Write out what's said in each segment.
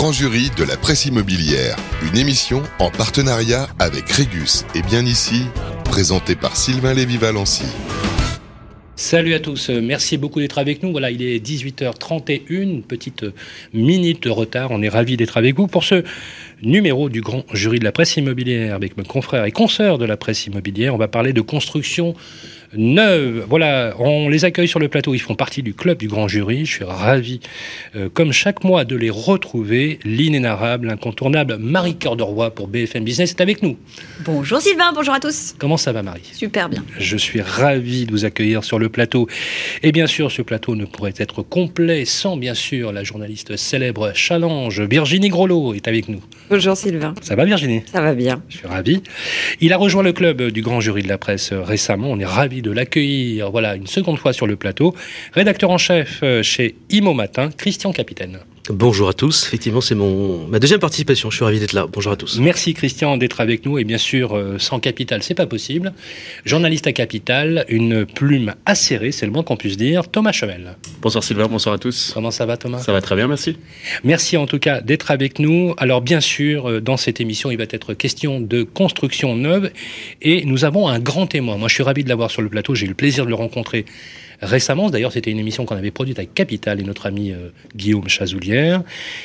grand jury de la presse immobilière, une émission en partenariat avec Régus et bien ici, présentée par Sylvain Lévy-Valency. Salut à tous, merci beaucoup d'être avec nous. Voilà, il est 18h31, petite minute de retard. On est ravis d'être avec vous pour ce numéro du grand jury de la presse immobilière avec mes confrères et consoeurs de la presse immobilière. On va parler de construction neuve. Voilà, on les accueille sur le plateau. Ils font partie du club du grand jury. Je suis ravi, euh, comme chaque mois, de les retrouver. L'inénarrable, l'incontournable Marie Cœur de pour BFM Business est avec nous. Bonjour Sylvain, bonjour à tous. Comment ça va Marie? Super bien. Je suis ravi de vous accueillir sur le plateau. Et bien sûr, ce plateau ne pourrait être complet sans bien sûr la journaliste célèbre Challenge. Virginie Grolot est avec nous. Bonjour Sylvain. Ça va Virginie? Ça va bien. Je suis ravi. Il a rejoint le club du grand jury de la presse récemment. On est ravi de l'accueillir voilà, une seconde fois sur le plateau. Rédacteur en chef euh, chez Imo Matin, Christian Capitaine. Bonjour à tous. Effectivement, c'est mon ma deuxième participation. Je suis ravi d'être là. Bonjour à tous. Merci Christian d'être avec nous et bien sûr euh, sans Capital, c'est pas possible. Journaliste à Capital, une plume acérée, c'est le moins qu'on puisse dire. Thomas Chemel. Bonsoir Sylvain, bonsoir à tous. Comment ça va Thomas? Ça va très bien, merci. Merci en tout cas d'être avec nous. Alors bien sûr, euh, dans cette émission, il va être question de construction neuve et nous avons un grand témoin. Moi, je suis ravi de l'avoir sur le plateau. J'ai eu le plaisir de le rencontrer récemment. D'ailleurs, c'était une émission qu'on avait produite avec Capital et notre ami euh, Guillaume Chazoulière.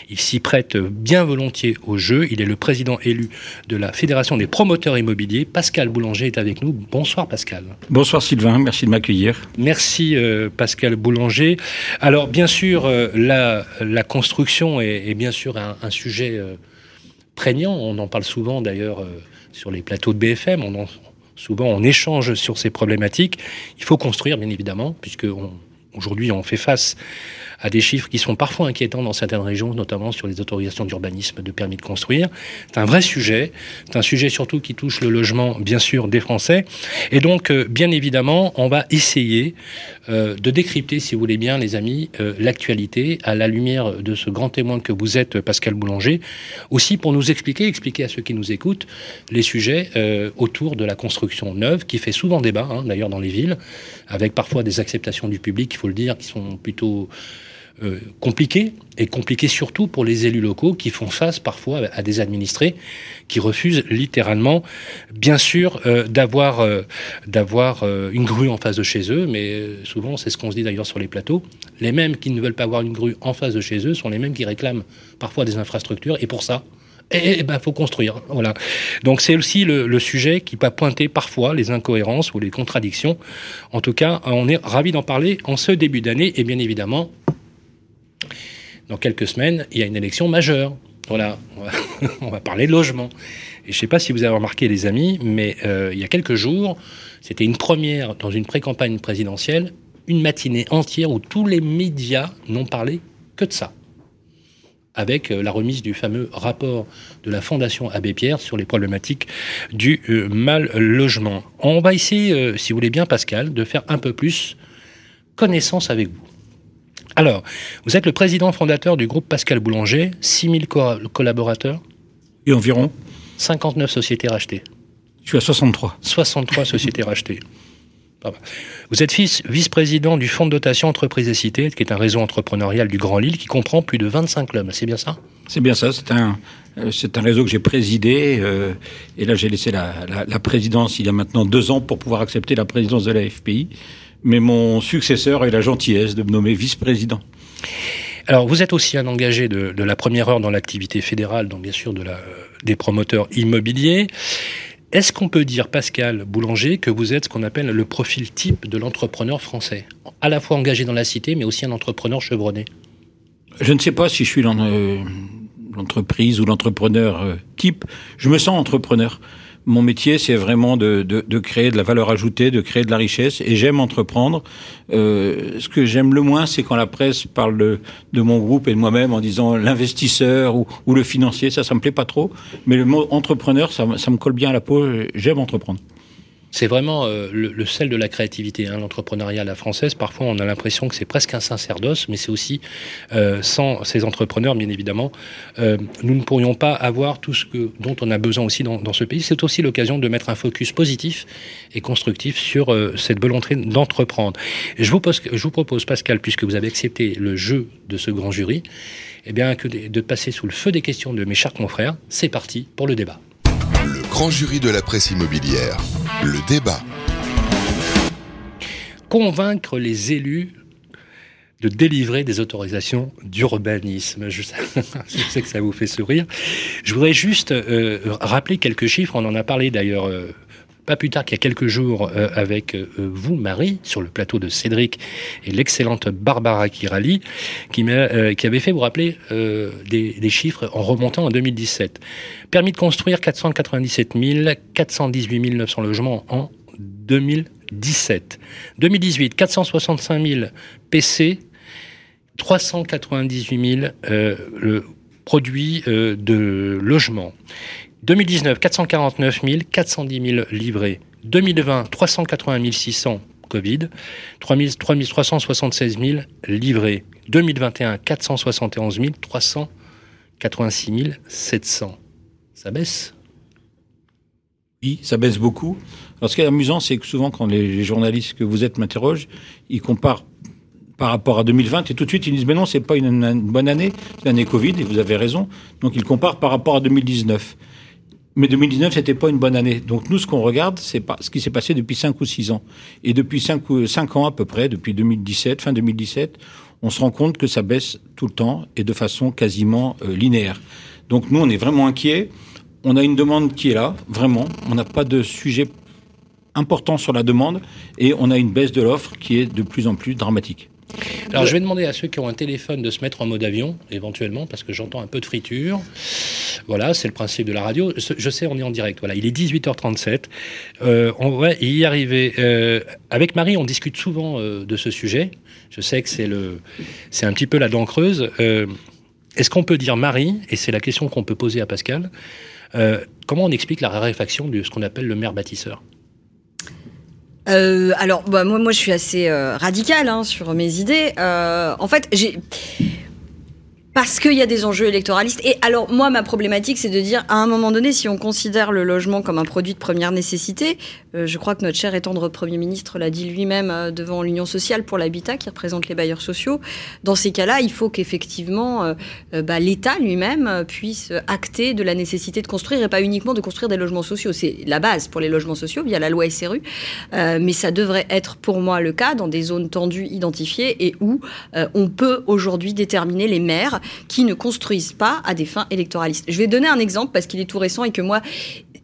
Il s'y prête bien volontiers au jeu. Il est le président élu de la Fédération des promoteurs immobiliers. Pascal Boulanger est avec nous. Bonsoir Pascal. Bonsoir Sylvain, merci de m'accueillir. Merci euh, Pascal Boulanger. Alors bien sûr, euh, la, la, construction est, est, bien sûr un, un sujet prégnant. On en parle souvent d'ailleurs sur les plateaux de BFM. On en, souvent on échange sur ces problématiques. Il faut construire, bien évidemment, puisque aujourd'hui on fait face à des chiffres qui sont parfois inquiétants dans certaines régions, notamment sur les autorisations d'urbanisme, de permis de construire. C'est un vrai sujet. C'est un sujet surtout qui touche le logement, bien sûr, des Français. Et donc, euh, bien évidemment, on va essayer euh, de décrypter, si vous voulez bien, les amis, euh, l'actualité à la lumière de ce grand témoin que vous êtes, Pascal Boulanger. Aussi pour nous expliquer, expliquer à ceux qui nous écoutent, les sujets autour de la construction neuve, qui fait souvent débat, hein, d'ailleurs, dans les villes, avec parfois des acceptations du public, il faut le dire, qui sont plutôt euh, compliqué, et compliqué surtout pour les élus locaux qui font face parfois à des administrés qui refusent littéralement, bien sûr, euh, d'avoir euh, une grue en face de chez eux, mais souvent c'est ce qu'on se dit d'ailleurs sur les plateaux. Les mêmes qui ne veulent pas avoir une grue en face de chez eux sont les mêmes qui réclament parfois des infrastructures, et pour ça, et, ben, faut construire. Voilà. Donc c'est aussi le, sujet qui peut pointer parfois les incohérences ou les contradictions. En tout cas, on est ravi d'en parler en ce début d'année et bien évidemment, dans quelques semaines, il y a une élection majeure. Voilà, on va, parler de logement. Et je ne sais pas si vous avez remarqué, les amis, mais euh, il y a quelques jours, c'était une première dans une pré-campagne présidentielle, une matinée entière où tous les médias n'ont parlé que de ça avec euh, la remise du fameux rapport de la Fondation Abbé Pierre sur les problématiques du euh, mal logement. On va essayer, si vous voulez bien, Pascal, de faire un peu plus connaissance avec vous. Alors, vous êtes le président fondateur du groupe Pascal Boulanger, 6000 co collaborateurs Et environ 59 sociétés rachetées. Je suis à 63. 63 sociétés rachetées. Vous êtes vice-président du Fonds de dotation Entreprises et Cités, qui est un réseau entrepreneurial du Grand Lille qui comprend plus de 25 clubs. C'est bien ça? C'est bien ça. C'est un, euh, c'est un réseau que j'ai présidé. Euh, et là, j'ai laissé la, la, la, présidence il y a maintenant deux ans pour pouvoir accepter la présidence de la FPI. Mais mon successeur a eu la gentillesse de me nommer vice-président. Alors, vous êtes aussi un engagé de, de la première heure dans l'activité fédérale, donc bien sûr de la, des promoteurs immobiliers. Est-ce qu'on peut dire, Pascal Boulanger, que vous êtes ce qu'on appelle le profil type de l'entrepreneur français? À la fois engagé dans la cité, mais aussi un entrepreneur chevronné Je ne sais pas si je suis dans l'entreprise ou l'entrepreneur type. Je me sens entrepreneur. Mon métier, c'est vraiment de, de, de, créer de la valeur ajoutée, de créer de la richesse, et j'aime entreprendre. Euh, ce que j'aime le moins, c'est quand la presse parle de, de mon groupe et de moi-même en disant l'investisseur ou, ou, le financier. Ça, ça me plaît pas trop. Mais le mot entrepreneur, ça, ça me colle bien à la peau. J'aime entreprendre. C'est vraiment euh, le, sel de la créativité. Hein, L'entrepreneuriat à la française, parfois on a l'impression que c'est presque un sacerdoce, mais c'est aussi, euh, sans ces entrepreneurs, bien évidemment, euh, nous ne pourrions pas avoir tout ce dont on a besoin aussi dans, ce pays. C'est aussi l'occasion de mettre un focus positif et constructif sur cette volonté d'entreprendre. Je vous, propose, Pascal, puisque vous avez accepté le jeu de ce grand jury, eh bien, de passer sous le feu des questions de mes chers confrères. C'est parti pour le débat. Grand jury de la presse immobilière. Le débat. Convaincre les élus de délivrer des autorisations d'urbanisme. Je, sais que ça vous fait sourire. Je voudrais juste euh, rappeler quelques chiffres. On en a parlé d'ailleurs euh, pas plus tard qu'il y a quelques jours euh, avec euh, vous, Marie, sur le plateau de Cédric et l'excellente Barbara Kirali, qui, euh, qui avait fait, vous rappeler, des, chiffres en remontant en 2017. Permis de construire 497 000, 418 900 logements en 2017. 2018, 465 000 PC, 398 000 le produits de logement. 2019, 449 000, 410 000 livrés. 2020, 380 600 Covid, 3 376 000 livrés. 2021, 471 000, 386 700. Ça baisse? Oui, ça baisse beaucoup. Alors ce qui est amusant, c'est que souvent quand les journalistes que vous êtes m'interrogent, ils comparent par rapport à 2020 et tout de suite ils disent mais non c'est pas une, une bonne année, c'est l'année Covid et vous avez raison. Donc ils comparent par rapport à 2019. Mais 2019, c'était pas une bonne année. Donc nous, ce qu'on regarde, c'est pas ce qui s'est passé depuis 5 ou 6 ans. Et depuis 5, ou 5 ans à peu près, depuis 2017, fin 2017, on se rend compte que ça baisse tout le temps et de façon quasiment euh, linéaire. Donc nous, on est vraiment inquiets. On a une demande qui est là, vraiment. On n'a pas de sujet important sur la demande et on a une baisse de l'offre qui est de plus en plus dramatique. Alors, je vais demander à ceux qui ont un téléphone de se mettre en mode avion, éventuellement, parce que j'entends un peu de friture. Voilà, c'est le principe de la radio. Je sais, on est en direct. Voilà, il est 18h37. Euh, on va y arriver. Euh, avec Marie, on discute souvent euh, de ce sujet. Je sais que c'est le, c'est un petit peu la dent creuse. Est-ce qu'on peut dire Marie, et c'est la question qu'on peut poser à Pascal, comment on explique la raréfaction de ce qu'on appelle le maire bâtisseur? Euh, alors, bah, moi, je suis assez euh, radical hein, sur mes idées. Euh, en fait, j'ai parce qu'il y a des enjeux électoralistes. Et alors, moi, ma problématique, c'est de dire, à un moment donné, si on considère le logement comme un produit de première nécessité, euh, je crois que notre cher et tendre Premier ministre l'a dit lui-même euh, devant l'Union sociale pour l'habitat, qui représente les bailleurs sociaux. Dans ces cas-là, il faut qu'effectivement, euh, bah, l'État lui-même puisse acter de la nécessité de construire et pas uniquement de construire des logements sociaux. C'est la base pour les logements sociaux via la loi SRU. mais ça devrait être pour moi le cas dans des zones tendues identifiées et où on peut aujourd'hui déterminer les maires qui ne construisent pas à des fins électoralistes. Je vais donner un exemple parce qu'il est tout récent et que moi,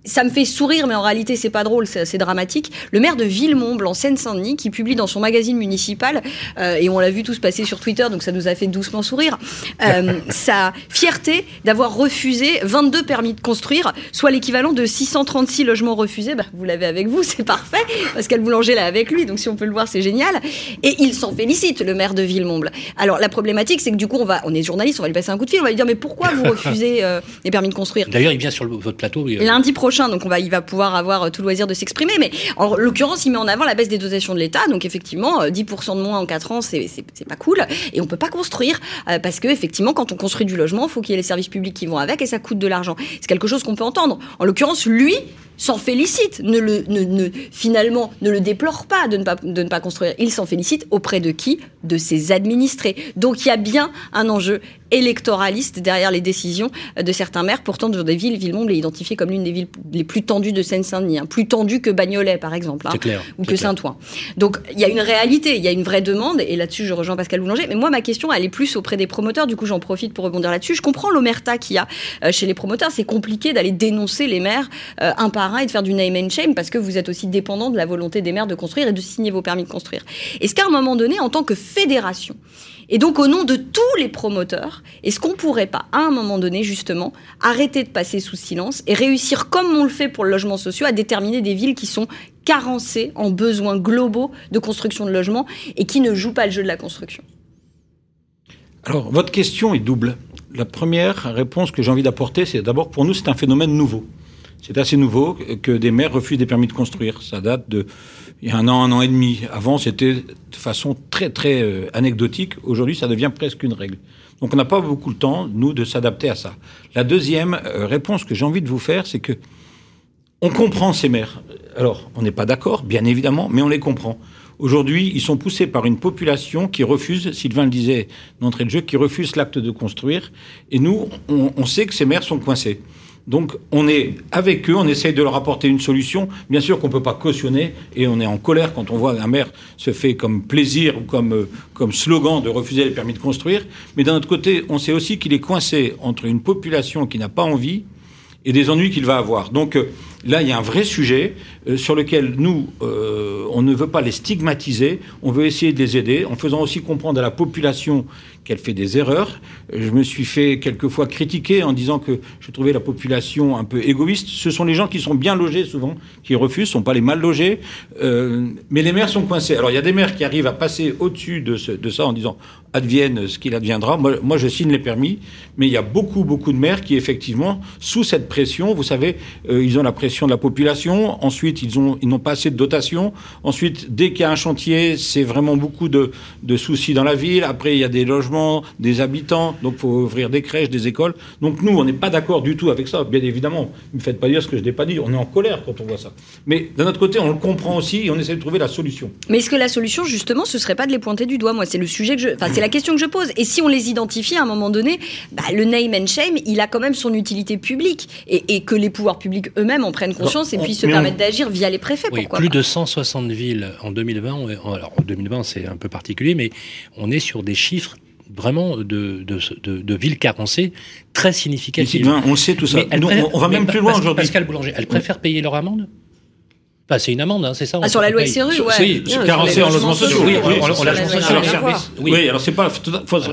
ça me fait sourire, mais en réalité, c'est pas drôle, c'est assez dramatique. Le maire de Villemomble, en Seine-Saint-Denis, qui publie dans son magazine municipal, euh, et on l'a vu tous passer sur Twitter, donc ça nous a fait doucement sourire, euh, sa fierté d'avoir refusé 22 permis de construire, soit l'équivalent de 636 logements refusés. Bah, vous l'avez avec vous, c'est parfait. Pascal Boulanger l'a avec lui, donc si on peut le voir, c'est génial. Et il s'en félicite, le maire de Villemomble. Alors, la problématique, c'est que du coup, on, va, on est journaliste, on va lui passer un coup de fil, on va lui dire, mais pourquoi vous refusez euh, les permis de construire? D'ailleurs, il vient sur votre plateau. Lundi prochain donc on va, il va pouvoir avoir euh, tout loisir de s'exprimer. Mais en l'occurrence, il met en avant la baisse des dotations de l'État. Donc effectivement, 10% euh, de moins en 4 ans, c'est pas cool. Et on peut pas construire euh, parce que effectivement, quand on construit du logement, il faut qu'il y ait les services publics qui vont avec et ça coûte de l'argent. C'est quelque chose qu'on peut entendre. En l'occurrence, lui, s'en félicite, ne le, ne, finalement ne le déplore pas de ne pas, de ne pas construire. Il s'en félicite auprès de qui? De ses administrés. Donc il y a bien un enjeu électoraliste derrière les décisions de certains maires. Pourtant, dans des villes, Villemomble est identifiée comme l'une des villes les plus tendues de Seine-Saint-Denis, hein. plus tendues que Bagnolet, par exemple, hein, clair, ou que Saint-Ouen. Donc il y a une réalité, il y a une vraie demande, et là-dessus je rejoins Pascal Boulanger. Mais moi, ma question, elle est plus auprès des promoteurs. Du coup, j'en profite pour rebondir là-dessus. Je comprends l'omerta qu'il y a euh, chez les promoteurs. C'est compliqué d'aller dénoncer les maires euh, un par et de faire du name and shame parce que vous êtes aussi dépendant de la volonté des maires de construire et de signer vos permis de construire. Est-ce qu'à un moment donné, en tant que fédération, et donc au nom de tous les promoteurs, est-ce qu'on pourrait pas, à un moment donné, justement, arrêter de passer sous silence et réussir, comme on le fait pour le logement social, à déterminer des villes qui sont carencées en besoins globaux de construction de logements et qui ne jouent pas le jeu de la construction? Alors, votre question est double. La première réponse que j'ai envie d'apporter, c'est d'abord pour nous, c'est un phénomène nouveau. C'est assez nouveau que des maires refusent des permis de construire. Ça date de il y a un an, un an et demi. Avant, c'était de façon très très euh, anecdotique. Aujourd'hui, ça devient presque une règle. Donc, on n'a pas beaucoup le temps, nous, de s'adapter à ça. La deuxième euh, réponse que j'ai envie de vous faire, c'est que on comprend ces maires. Alors, on n'est pas d'accord, bien évidemment, mais on les comprend. Aujourd'hui, ils sont poussés par une population qui refuse, Sylvain le disait d'entrée de jeu, qui refuse l'acte de construire. Et nous, on, on sait que ces maires sont coincés. Donc on est avec eux, on essaye de leur apporter une solution. Bien sûr qu'on ne peut pas cautionner et on est en colère quand on voit un maire se fait comme plaisir ou comme, euh, comme slogan de refuser les permis de construire. Mais d'un autre côté, on sait aussi qu'il est coincé entre une population qui n'a pas envie et des ennuis qu'il va avoir. Donc euh, là, il y a un vrai sujet euh, sur lequel nous, on ne veut pas les stigmatiser, on veut essayer de les aider en faisant aussi comprendre à la population qu'elle fait des erreurs. Je me suis fait quelquefois critiquer en disant que je trouvais la population un peu égoïste. Ce sont les gens qui sont bien logés souvent qui refusent, ce sont pas les mal logés. Euh, mais les maires sont coincés. Alors il y a des maires qui arrivent à passer au-dessus de, ça en disant advienne ce qu'il adviendra. Moi, moi, je signe les permis, mais il y a beaucoup, beaucoup de maires qui effectivement, sous cette pression, vous savez, euh, ils ont la pression de la population. Ensuite, ils ont, ils n'ont pas assez de dotation. Ensuite, dès qu'il y a un chantier, c'est vraiment beaucoup de, de soucis dans la ville. Après, il y a des logements des habitants, donc il faut ouvrir des crèches, des écoles. Donc nous, on n'est pas d'accord du tout avec ça, bien évidemment. Ne me faites pas dire ce que je n'ai pas dit, on est en colère quand on voit ça. Mais d'un autre côté, on le comprend aussi et on essaie de trouver la solution. Mais est-ce que la solution, justement, ce serait pas de les pointer du doigt? Moi, c'est le sujet que je... Enfin, c'est la question que je pose. Et si on les identifie à un moment donné, bah, le name and shame, il a quand même son utilité publique. Et, que les pouvoirs publics eux-mêmes en prennent conscience et puissent se permettre d'agir via les préfets. Oui, plus de 160 villes en 2020. Alors, en 2020, c'est un peu particulier, mais on est sur des chiffres vraiment de, de, de, villes carencées très significatives. on sait tout ça. on, va même plus loin aujourd'hui. Pascal Boulanger, elles préfèrent payer leur amende? Bah, c'est une amende, hein, c'est ça ah, Sur la loi SRU, ouais. Oui, carencé en logement social. Oui, on, l'a service. Oui, alors c'est pas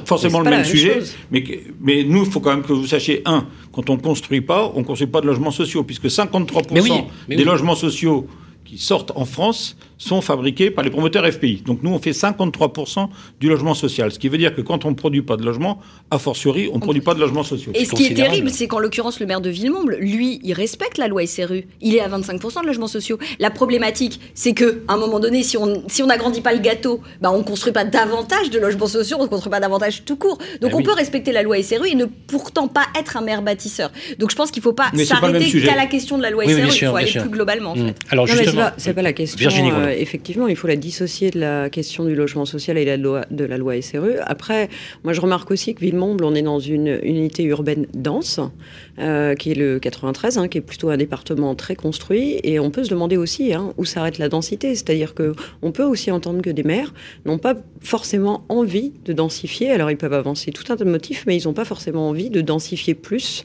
forcément le même sujet, mais, mais nous, il faut quand même que vous sachiez, un, quand on ne construit pas, on ne construit pas de logements sociaux, puisque 53% des logements sociaux qui sortent en France sont fabriqués par les promoteurs FPI. Donc nous, on fait 53% du logement social. Ce qui veut dire que quand on ne produit pas de logement, a fortiori, on ne produit pas de logement social. Et ce qui est terrible, c'est qu'en l'occurrence, le maire de Villemomble, lui, il respecte la loi SRU. Il est à 25% de logements sociaux. La problématique, c'est qu'à un moment donné, si on si n'agrandit pas le gâteau, bah, on ne construit pas davantage de logements sociaux, on ne construit pas davantage tout court. Donc bah on peut respecter la loi SRU et ne pourtant pas être un maire bâtisseur. Donc je pense qu'il ne faut pas s'arrêter qu'à la question de la loi SRU, il faut aller plus globalement. En mmh. fait. Alors justement, c'est pas, la question. Euh, euh, effectivement, il faut la dissocier de la question du logement social et de la loi, de la loi SRU. Après, moi, je remarque aussi que Villemomble, on est dans une unité urbaine dense, euh, qui est le 93, hein, qui est plutôt un département très construit. Et on peut se demander aussi hein, où s'arrête la densité. C'est-à-dire que on peut aussi entendre que des maires n'ont pas forcément envie de densifier. Alors, ils peuvent avancer tout un tas de motifs, mais ils n'ont pas forcément envie de densifier plus.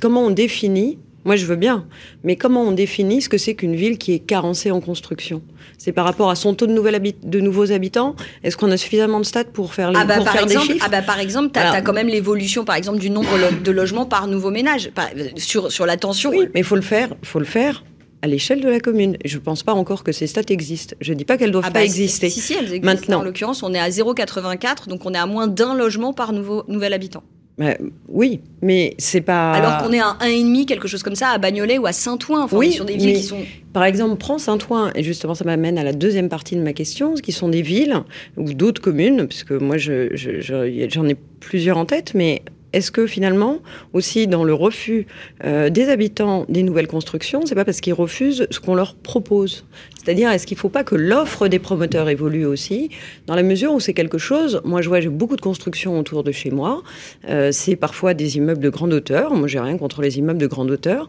comment on définit moi, je veux bien. Mais comment on définit ce que c'est qu'une ville qui est carencée en construction? C'est par rapport à son taux de, de nouveaux habitants? Est-ce qu'on a suffisamment de stats pour faire, les, ah bah, par exemple, des chiffres? ah bah Par exemple, tu as, quand même l'évolution par exemple, du nombre de logements par nouveau ménage, sur, sur la tension. Oui, mais il faut le faire. faut le faire à l'échelle de la commune. Je ne pense pas encore que ces stats existent. Je ne dis pas qu'elles doivent ah pas bah, exister. Si, si, elles existent. Maintenant. En l'occurrence, on est à 0,84, donc on est à moins d'un logement par nouveau, nouvel habitant. Bah, oui, mais c'est pas. Alors qu'on est à 1,5, quelque chose comme ça, à Bagnolet ou à Saint-Ouen. Enfin, oui, sur des villes qui sont. Par exemple, prends Saint-Ouen, et justement, ça m'amène à la deuxième partie de ma question, qui sont des villes ou d'autres communes, puisque moi, j'en je, ai plusieurs en tête, mais est-ce que finalement, aussi dans le refus euh, des habitants des nouvelles constructions, c'est pas parce qu'ils refusent ce qu'on leur propose C'est-à-dire, est-ce qu'il ne faut pas que l'offre des promoteurs évolue aussi, dans la mesure où c'est quelque chose. Moi, je vois, j'ai beaucoup de constructions autour de chez moi. Euh, c'est parfois des immeubles de grande hauteur. Moi, j'ai rien contre les immeubles de grande hauteur.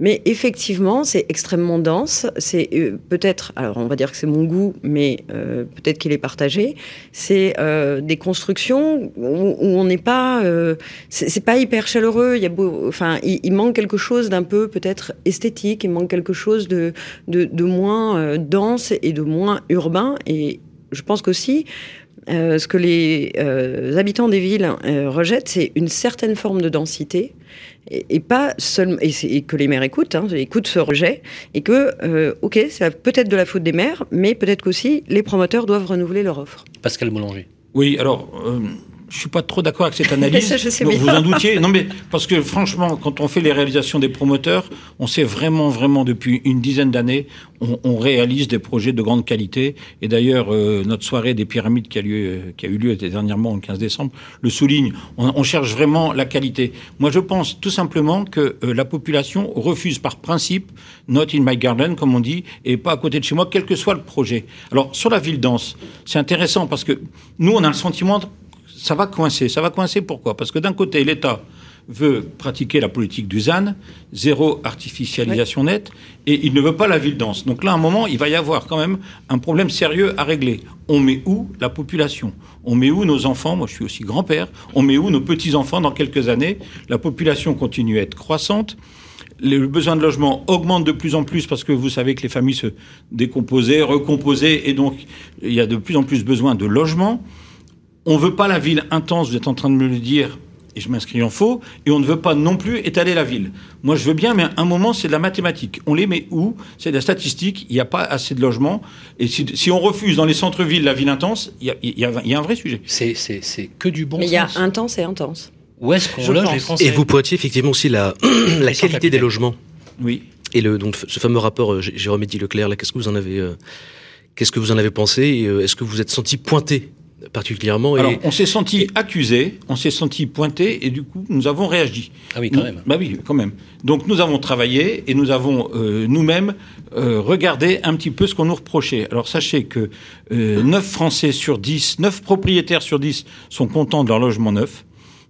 Mais effectivement, c'est extrêmement dense. C'est euh, peut-être, alors on va dire que c'est mon goût, mais euh, peut-être qu'il est partagé. C'est euh, des constructions où, on n'est pas, c'est pas hyper chaleureux. Il y a beau, enfin, il, manque quelque chose d'un peu peut-être esthétique. Il manque quelque chose de de, de moins dense et de moins urbain. Et je pense qu'aussi, ce que les habitants des villes rejettent, c'est une certaine forme de densité et, pas seulement et, que les maires écoutent, hein, écoutent ce rejet et que euh, ok, c'est peut-être de la faute des maires, mais peut-être qu'aussi les promoteurs doivent renouveler leur offre. Pascal Boulanger. Oui, alors. Je suis pas trop d'accord avec cette analyse. Ça, je sais vous en doutiez Non, mais parce que franchement, quand on fait les réalisations des promoteurs, on sait vraiment, vraiment depuis une dizaine d'années, on, on réalise des projets de grande qualité. Et d'ailleurs, euh, notre soirée des pyramides qui a, lieu, euh, qui a eu lieu dernièrement, le 15 décembre, le souligne. On, on cherche vraiment la qualité. Moi, je pense tout simplement que euh, la population refuse par principe not in my garden, comme on dit, et pas à côté de chez moi, quel que soit le projet. Alors, sur la ville dense, c'est intéressant parce que nous, on a le sentiment ça va coincer. Ça va coincer pourquoi? Parce que d'un côté, l'État veut pratiquer la politique du ZAN, zéro artificialisation nette, et il ne veut pas la ville dense. Donc là, à un moment, il va y avoir quand même un problème sérieux à régler. On met où la population? On met où nos enfants? Moi, je suis aussi grand-père. On met où nos petits-enfants? Dans quelques années La population continue à être croissante. Le besoin de logement augmente de plus en plus parce que vous savez que les familles se décomposaient, recomposaient, et donc il y a de plus en plus besoin de logement. On ne veut pas la ville intense, vous êtes en train de me le dire, et je m'inscris en faux, et on ne veut pas non plus étaler la ville. Moi, je veux bien, mais à un moment, c'est de la mathématique. On les met où? C'est de la statistique, il n'y a pas assez de logements, et si, si on refuse dans les centres-villes la ville intense, il y a, il y a- il y a un vrai sujet. C'est, que du bon Mais il y a sens. intense et intense. Où est-ce qu'on loge pense. les Français Et vous pointiez effectivement aussi la, qualité des logements. Oui. Et le, donc, ce fameux rapport euh, Jérôme Eddy Leclerc, là, qu'est-ce que vous en avez, euh, qu'est-ce que vous en avez pensé euh, Est-ce que vous êtes senti pointé? Particulièrement et, Alors, on s'est senti accusé, on s'est senti pointé, et du coup, nous avons réagi. Ah oui, quand Nous- même. Bah oui, quand même. Donc nous avons travaillé et nous avons euh, nous-mêmes euh, regardé un petit peu ce qu'on nous reprochait. Alors sachez que euh, 9 Français sur 10, 9 propriétaires sur 10 sont contents de leur logement neuf.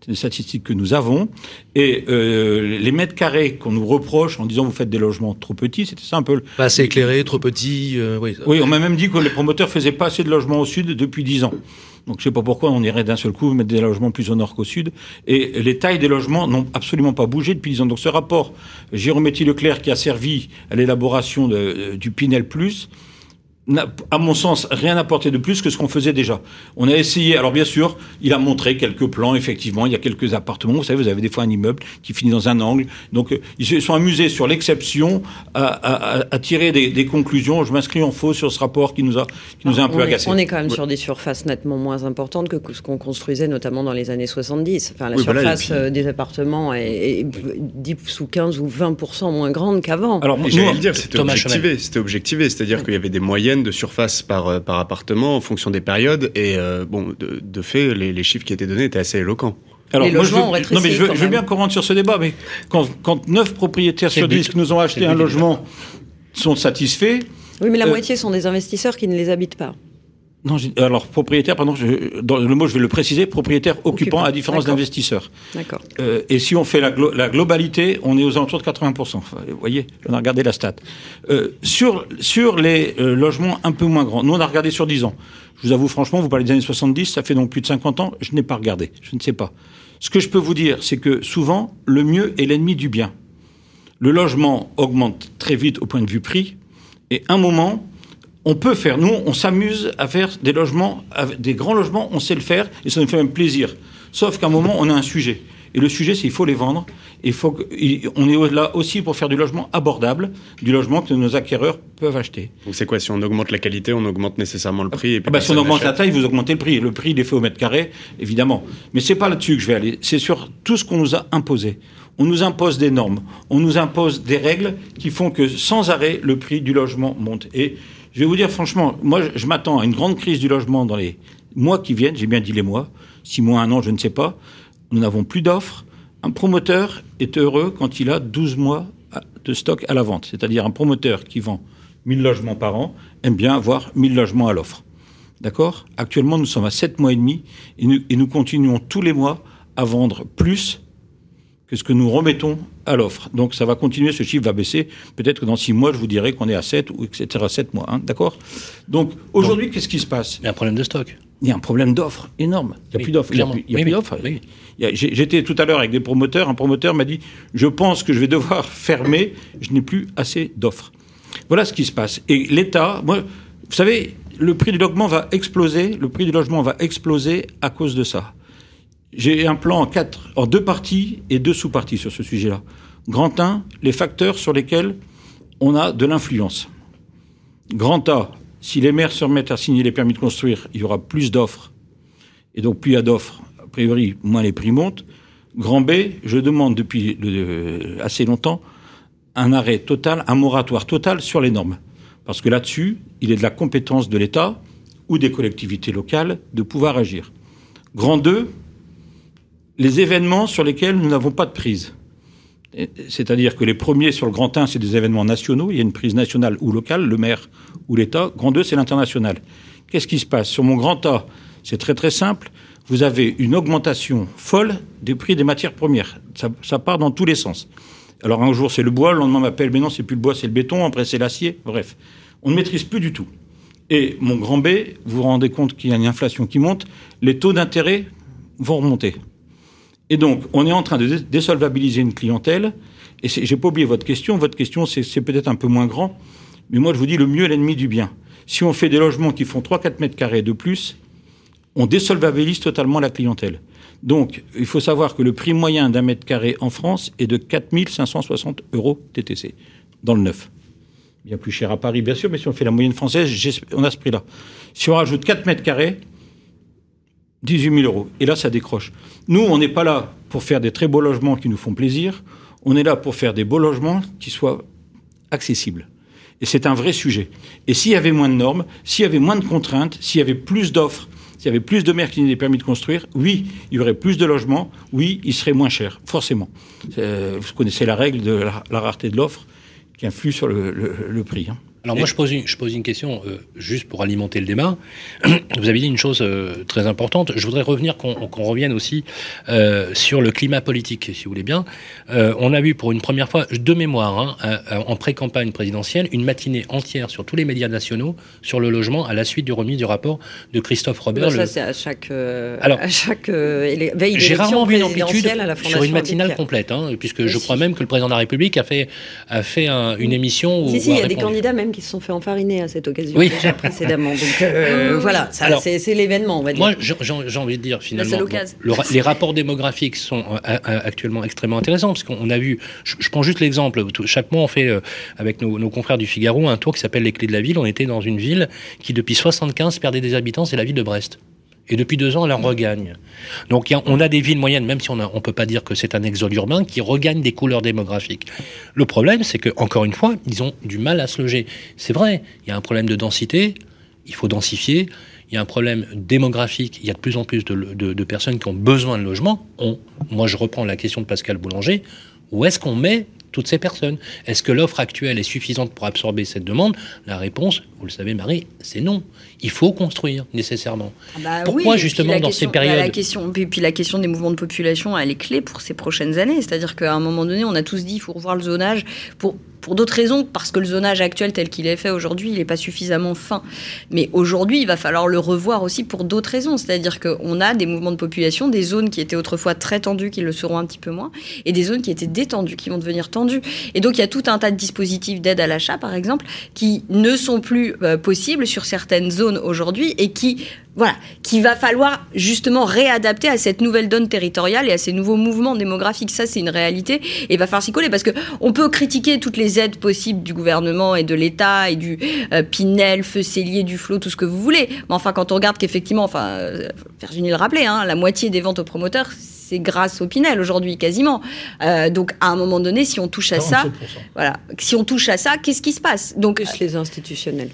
Des statistiques que nous avons. Et euh, les mètres carrés qu'on nous reproche en disant vous faites des logements trop petits, c'était ça un peu pas assez éclairé, trop petit euh, oui. oui, on m'a même dit que les promoteurs faisaient pas assez de logements au sud depuis 10 ans. Donc je sais pas pourquoi on irait d'un seul coup mettre des logements plus au nord qu'au sud. Et les tailles des logements n'ont absolument pas bougé depuis 10 ans. Donc ce rapport Jérôme Etty Leclerc qui a servi à l'élaboration euh, du Pinel Plus à mon sens, rien apporté de plus que ce qu'on faisait déjà. On a essayé, alors bien sûr, il a montré quelques plans, effectivement, il y a quelques appartements, vous savez, vous avez des fois un immeuble qui finit dans un angle, donc euh, ils se sont amusés sur l'exception à, à- à- à tirer des, des conclusions. Je m'inscris en faux sur ce rapport qui nous a, qui nous a un peu on, est, agacés. on est quand même sur des surfaces nettement moins importantes que ce qu'on construisait notamment dans les années 70. Enfin, la Oui, surface puis- euh, des appartements est, est 10 ou 15 ou 20% moins grande qu'avant. Alors, J'allais le dire, c'était objectivé. C'était objectivé, c'est-à-dire qu'il y avait des moyennes de surface par, euh, par appartement en fonction des périodes. Et euh, bon, de, de fait, les, les chiffres qui étaient donnés étaient assez éloquents. Alors, Les moi, je veux, logements ont rétréci non, mais je veux, je bien qu'on rentre sur ce débat, mais quand, quand 9 propriétaires sur le 10 but. qui nous ont acheté un logement sont satisfaits, oui, mais la euh, moitié sont des investisseurs qui ne les habitent pas. Non, alors propriétaire, pardon, je, dans le mot je vais le préciser, propriétaire occupant, Occupant, à différence d'accord. d'investisseurs. D'accord. Euh, et si on fait la, glo- la globalité, on est aux alentours de 80%. Enfin, vous voyez, on a regardé la stat. Euh, sur, sur les euh, logements un peu moins grands, nous on a regardé sur 10 ans. Je vous avoue franchement, vous parlez des années 70, ça fait donc plus de 50 ans, je n'ai pas regardé, je ne sais pas. Ce que je peux vous dire, c'est que souvent, le mieux est l'ennemi du bien. Le logement augmente très vite au point de vue prix, et un moment, on peut faire, nous, on s'amuse à faire des logements, des grands logements, on sait le faire, et ça nous fait même plaisir. Sauf qu'à un moment, on a un sujet. Et le sujet, c'est qu'il faut les vendre. Et faut que- il- on est là aussi pour faire du logement abordable, du logement que nos acquéreurs peuvent acheter. Donc c'est quoi Si on augmente la qualité, on augmente nécessairement le prix. Et puis Ah bah, si on augmente la taille, vous augmentez le prix. Le prix, il est fait au mètre carré, évidemment. Mais c'est pas là-dessus que je vais aller. C'est sur tout ce qu'on nous a imposé. On nous impose des normes. On nous impose des règles qui font que sans arrêt, le prix du logement monte. Et je vais vous dire franchement, moi, je, m'attends à une grande crise du logement dans les mois qui viennent. J'ai bien dit les mois. Six mois, un an, je ne sais pas. Nous n'avons plus d'offres. Un promoteur est heureux quand il a 12 mois de stock à la vente. C'est-à-dire un promoteur qui vend 1000 logements par an aime bien avoir 1000 logements à l'offre. D'accord? Actuellement, nous sommes à 7 mois et demi et nous continuons tous les mois à vendre plus que ce que nous remettons à l'offre. Donc ça va continuer, ce chiffre va baisser. Peut-être que dans 6 mois, je vous dirai qu'on est à 7 ou etc. 7 mois. hein, D'accord? Donc aujourd'hui, qu'est-ce qui se passe? Il y a un problème de stock. il y a un problème d'offre énorme. Il n'y a Oui, plus d'offres. Il n'y a clairement. plus, il y a plus oui. j'ai- J'étais tout à l'heure avec des promoteurs. Un promoteur m'a dit Je pense que je vais devoir fermer. Je n'ai plus assez d'offres. Voilà ce qui se passe. Et l'État, moi, vous savez, le prix du logement va exploser. Le prix du logement va exploser à cause de ça. J'ai un plan en deux parties et deux sous-parties sur ce sujet-là. Grand 1, les facteurs sur lesquels on a de l'influence. Grand A, si les maires se remettent à signer les permis de construire, il y aura plus d'offres. Et donc, plus il y a d'offres, priori, moins les prix montent. Grand B, je demande depuis le- assez longtemps un arrêt total, un moratoire total sur les normes. Parce que là-dessus, il est de la compétence de l'État ou des collectivités locales de pouvoir agir. Grand 2, les événements sur lesquels nous n'avons pas de prise. C'est-à-dire que les premiers sur le Grand 1, c'est des événements nationaux, il y a une prise nationale ou locale, le maire ou l'État. Grand 2, c'est l'international. Qu'est-ce qui se passe? Sur mon Grand A, c'est très très simple. Vous avez une augmentation folle des prix des matières premières. Ça, part dans tous les sens. Alors un jour c'est le bois, le lendemain m'appelle, mais non c'est plus le bois, c'est le béton, après c'est l'acier, bref. On ne maîtrise plus du tout. Et mon grand B, vous vous rendez compte qu'il y a une inflation qui monte, les taux d'intérêt vont remonter. Et donc, on est en train de dé- désolvabiliser une clientèle. Et j'ai pas oublié votre question. Votre question, c'est peut-être un peu moins grand. Mais moi, je vous dis, le mieux est l'ennemi du bien. Si on fait des logements qui font 3-4 mètres carrés de plus, on désolvabilise totalement la clientèle. Donc, il faut savoir que le prix moyen d'un mètre carré en France est de 4 560 euros TTC, dans le neuf. Bien plus cher à Paris, bien sûr, mais si on fait la moyenne française, on a ce prix-là. Si on rajoute 4 mètres carrés, 18 000 euros. Et là, ça décroche. Nous, on n'est pas là pour faire des très beaux logements qui nous font plaisir. On est là pour faire des beaux logements qui soient accessibles. Et c'est un vrai sujet. Et s'il y avait moins de normes, s'il y avait moins de contraintes, s'il y avait plus d'offres, s'il y avait plus de maires qui n'avaient permis de construire, oui, il y aurait plus de logements, oui, il serait moins cher, forcément. Euh, vous connaissez la règle de la, rareté de l'offre qui influe sur le prix. hein. Alors moi, je pose une, je pose une question euh, juste pour alimenter le débat. Vous avez dit une chose euh, très importante. Je voudrais revenir qu'on qu'on revienne aussi euh, sur le climat politique, si vous voulez bien. Euh, on a vu pour une première fois, de mémoire, hein, à- à- en pré-campagne présidentielle, une matinée entière sur tous les médias nationaux sur le logement à la suite du remise du rapport de Christophe Robert. Bah, ça, le- c'est à chaque, euh, Alors, à chaque euh, élé- veille J'ai rarement vu une amplitude présidentielle à la sur une matinale complète, hein, puisque Mais je si. crois même que le président de la République a fait, a fait un- une émission où Si, si, où il y a des candidats même qui se sont fait enfariner à cette occasion Oui. déjà précédemment. Donc euh, voilà, c'est l'événement, on va dire. Moi, j'ai envie de dire finalement, bon, le les rapports démographiques sont euh, euh, actuellement extrêmement intéressants parce qu'on a vu. Je, je prends juste l'exemple. Chaque mois, on fait euh, avec nos, nos confrères du Figaro un tour qui s'appelle les clés de la ville. On était dans une ville qui depuis 75 perdait des habitants, c'est la ville de Brest. Et depuis deux ans, elle en regagne. Donc, on a des villes moyennes, même si on ne peut pas dire que c'est un exode urbain, qui regagnent des couleurs démographiques. Le problème, c'est que encore une fois, ils ont du mal à se loger. C'est vrai, il y a un problème de densité, il faut densifier. Il y a un problème démographique. Il y a de plus en plus de, personnes qui ont besoin de logement. Moi, je reprends la question de Pascal Boulanger. Où est-ce qu'on met toutes ces personnes? Est-ce que l'offre actuelle est suffisante pour absorber cette demande? La réponse, vous le savez, Marie, c'est non. Il faut construire nécessairement. Ah bah Pourquoi, oui, justement, dans question- ces périodes bah, la question, puis, puis la question des mouvements de population, elle est clé pour ces prochaines années. C'est-à-dire qu'à un moment donné, on a tous dit il faut revoir le zonage pour, pour d'autres raisons, parce que le zonage actuel tel qu'il est fait aujourd'hui, il n'est pas suffisamment fin. Mais aujourd'hui, il va falloir le revoir aussi pour d'autres raisons. C'est-à-dire qu'on a des mouvements de population, des zones qui étaient autrefois très tendues, qui le seront un petit peu moins, et des zones qui étaient détendues, qui vont devenir tendues. Et donc, il y a tout un tas de dispositifs d'aide à l'achat, par exemple, qui ne sont plus euh, possibles sur certaines zones aujourd'hui et qui, voilà, qu'il va falloir justement réadapter à cette nouvelle donne territoriale et à ces nouveaux mouvements démographiques. Ça, c'est une réalité et il va falloir s'y coller parce que on peut critiquer toutes les aides possibles du gouvernement et de l'État et du euh, Pinel, Feu Cellier, du Flot, tout ce que vous voulez. Mais enfin, quand on regarde qu'effectivement, enfin, euh, Virginie le rappelait, hein, la moitié des ventes aux promoteurs, c'est grâce au Pinel aujourd'hui, quasiment. Euh, donc, à un moment donné, si on touche à ça, 47%. voilà, si on touche à ça, qu'est-ce qui se passe? Donc, Plus les institutionnels.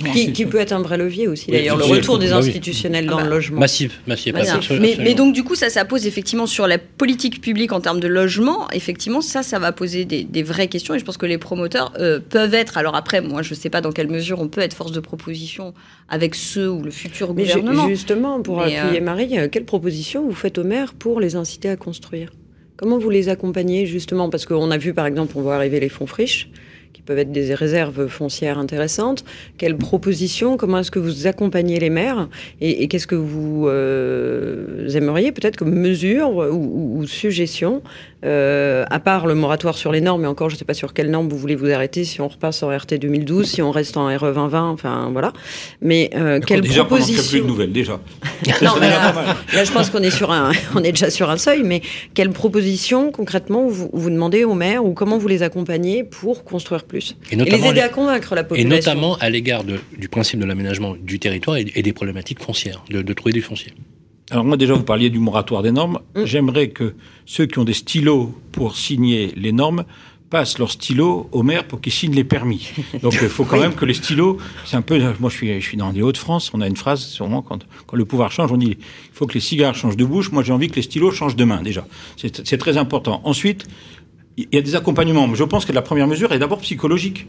Qui, peut être un vrai levier aussi, Oui, d'ailleurs, le retour des bah institutionnels Ah dans bah, le logement. Massive, massive. Voilà. absolument. Mais, mais donc du coup ça, ça pose effectivement sur la politique publique en termes de logement, effectivement ça, ça va poser des, des vraies questions et je pense que les promoteurs euh, peuvent être, alors après moi je sais pas dans quelle mesure on peut être force de proposition avec ceux ou le futur Mais gouvernement. justement, pour Mais, appuyer euh, Marie, euh, quelle proposition vous faites aux maires pour les inciter à construire? Comment vous les accompagnez justement? Parce qu'on a vu par exemple, on voit arriver les fonds friches qui peuvent être des réserves foncières intéressantes. Quelles propositions Comment est-ce que vous accompagnez les maires Et, et qu'est-ce que vous euh, aimeriez peut-être comme mesure ou, ou- ou suggestion euh, À part le moratoire sur les normes, mais encore je ne sais pas sur quelles normes vous voulez vous arrêter, si on repasse en RT 2012, si on reste en RE 2020, enfin voilà. Mais euh, quelles déjà, y a plus de propositions nouvelles, déjà. non, mais déjà là, je pense qu'on est sur un, on est déjà sur un seuil. Mais quelles propositions concrètement vous, vous demandez aux maires ou comment vous les accompagnez pour construire plus Et et les notamment, aider à convaincre la et population notamment à l'égard du principe de l'aménagement du territoire et, et des problématiques foncières, de, de trouver du foncier. Alors moi déjà, vous parliez du moratoire des normes. Mm. J'aimerais que ceux qui ont des stylos pour signer les normes passent leurs stylos au maire pour qu'il signe les permis. Donc il faut quand même que les stylos, c'est un peu, moi je suis, je suis dans les Hauts-de-France, on a une phrase, sûrement quand, quand le pouvoir change, on dit, il faut que les cigares changent de bouche, moi j'ai envie que les stylos changent de main déjà. C'est très important. Ensuite, il y a des accompagnements. Je pense que la première mesure est d'abord psychologique.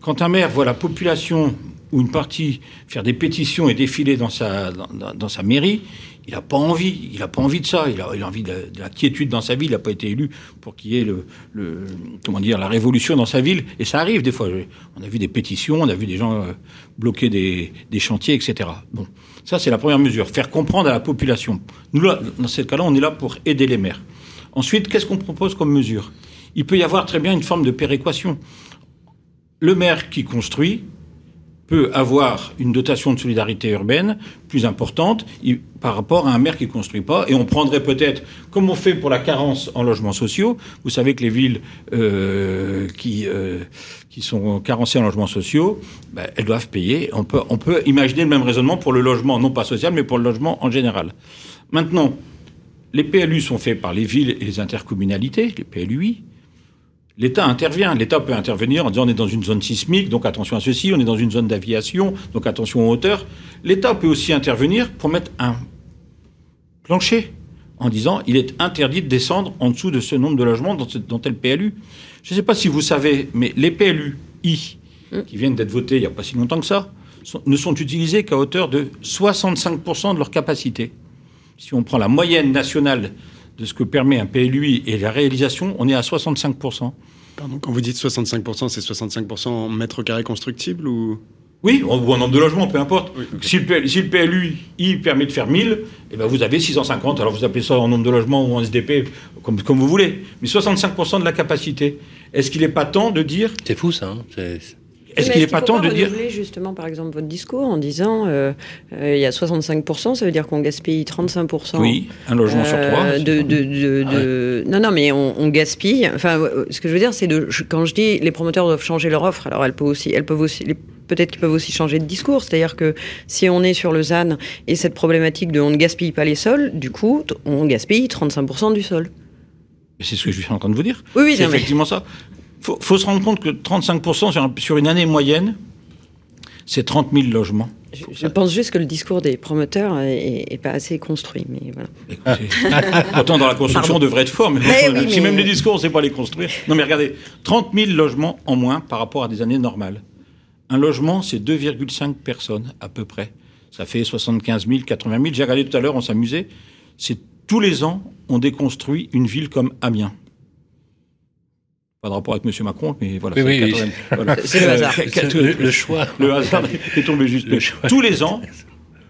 Quand un maire voit la population ou une partie faire des pétitions et défiler dans sa, dans, sa mairie, il n'a pas envie. Il n'a pas envie de ça. Il a, envie de, la quiétude dans sa ville. Il n'a pas été élu pour qu'il y ait le- comment dire, la révolution dans sa ville. Et ça arrive des fois. On a vu des pétitions, on a vu des gens euh, bloquer des, des chantiers, etc. Bon, ça c'est la première mesure. Faire comprendre à la population. Nous, là, dans ce cas-là, on est là pour aider les maires. Ensuite, qu'est-ce qu'on propose comme mesure? Il peut y avoir très bien une forme de péréquation. Le maire qui construit peut avoir une dotation de solidarité urbaine plus importante par rapport à un maire qui ne construit pas. Et on prendrait peut-être, comme on fait pour la carence en logements sociaux, vous savez que les villes euh, qui, euh, qui sont carencées en logements sociaux, ben, elles doivent payer. On peut, on peut imaginer le même raisonnement pour le logement, non pas social, mais pour le logement en général. Maintenant, les PLU sont faits par les villes et les intercommunalités, les PLUI. L'État intervient. L'État peut intervenir en disant on est dans une zone sismique, donc attention à ceci, on est dans une zone d'aviation, donc attention aux hauteurs. L'État peut aussi intervenir pour mettre un plancher en disant il est interdit de descendre en dessous de ce nombre de logements dans, dans tel PLU. Je ne sais pas si vous savez, mais les PLUI qui viennent d'être votés il n'y a pas si longtemps que ça ne sont utilisés qu'à hauteur de 65% de leur capacité. Si on prend la moyenne nationale de ce que permet un PLUI et la réalisation, on est à 65%. Pardon, quand vous dites 65%, c'est 65% en mètres carrés constructibles ou? Oui, ou en nombre de logements, peu importe. Oui. Si, le, PL si le PLU il permet de faire 1000, eh ben vous avez 650. Alors vous appelez ça en nombre de logements ou en SDP, comme, comme vous voulez. Mais 65% de la capacité. Est-ce qu'il n'est pas temps de dire... C'est fou ça. hein. Est-ce qu'il n'est pas temps de dire... justement, par exemple, votre discours en disant euh, euh, il y a 65%, ça veut dire qu'on gaspille 35%. Oui, un logement sur euh, trois. de, de, de, de- Non, non, mais on, on gaspille. Enfin, euh, ce que je veux dire, c'est de quand je dis les promoteurs doivent changer leur offre, alors elles peuvent aussi, elles peuvent aussi, les- peut-être qu'ils peuvent aussi changer de discours. C'est-à-dire que si on est sur le ZAN et cette problématique de on ne gaspille pas les sols, du coup, on gaspille 35% du sol. C'est ce que je suis en train de vous dire. Oui, oui, c'est mais- effectivement ça. Faut, faut se rendre compte que 35% sur, sur une année moyenne, c'est 30 000 logements. Je, je pense juste que le discours des promoteurs est, est pas assez construit, mais voilà. Écoutez, Pourtant, dans la construction, on devrait être fort, mais, Mais bon, oui, si mais- même les discours, on ne sait pas les construire. Non, mais regardez, 30 000 logements en moins par rapport à des années normales. Un logement, c'est 2,5 personnes à peu près. Ça fait 75 000, 80 000. J'ai regardé tout à l'heure, on s'amusait. C'est tous les ans, on déconstruit une ville comme Amiens. Pas de rapport avec M. Macron, mais voilà. Oui, c'est oui, 80 voilà. C'est le hasard. Euh, Le, le choix. le hasard est tombé juste. Le choix. Tous les ans,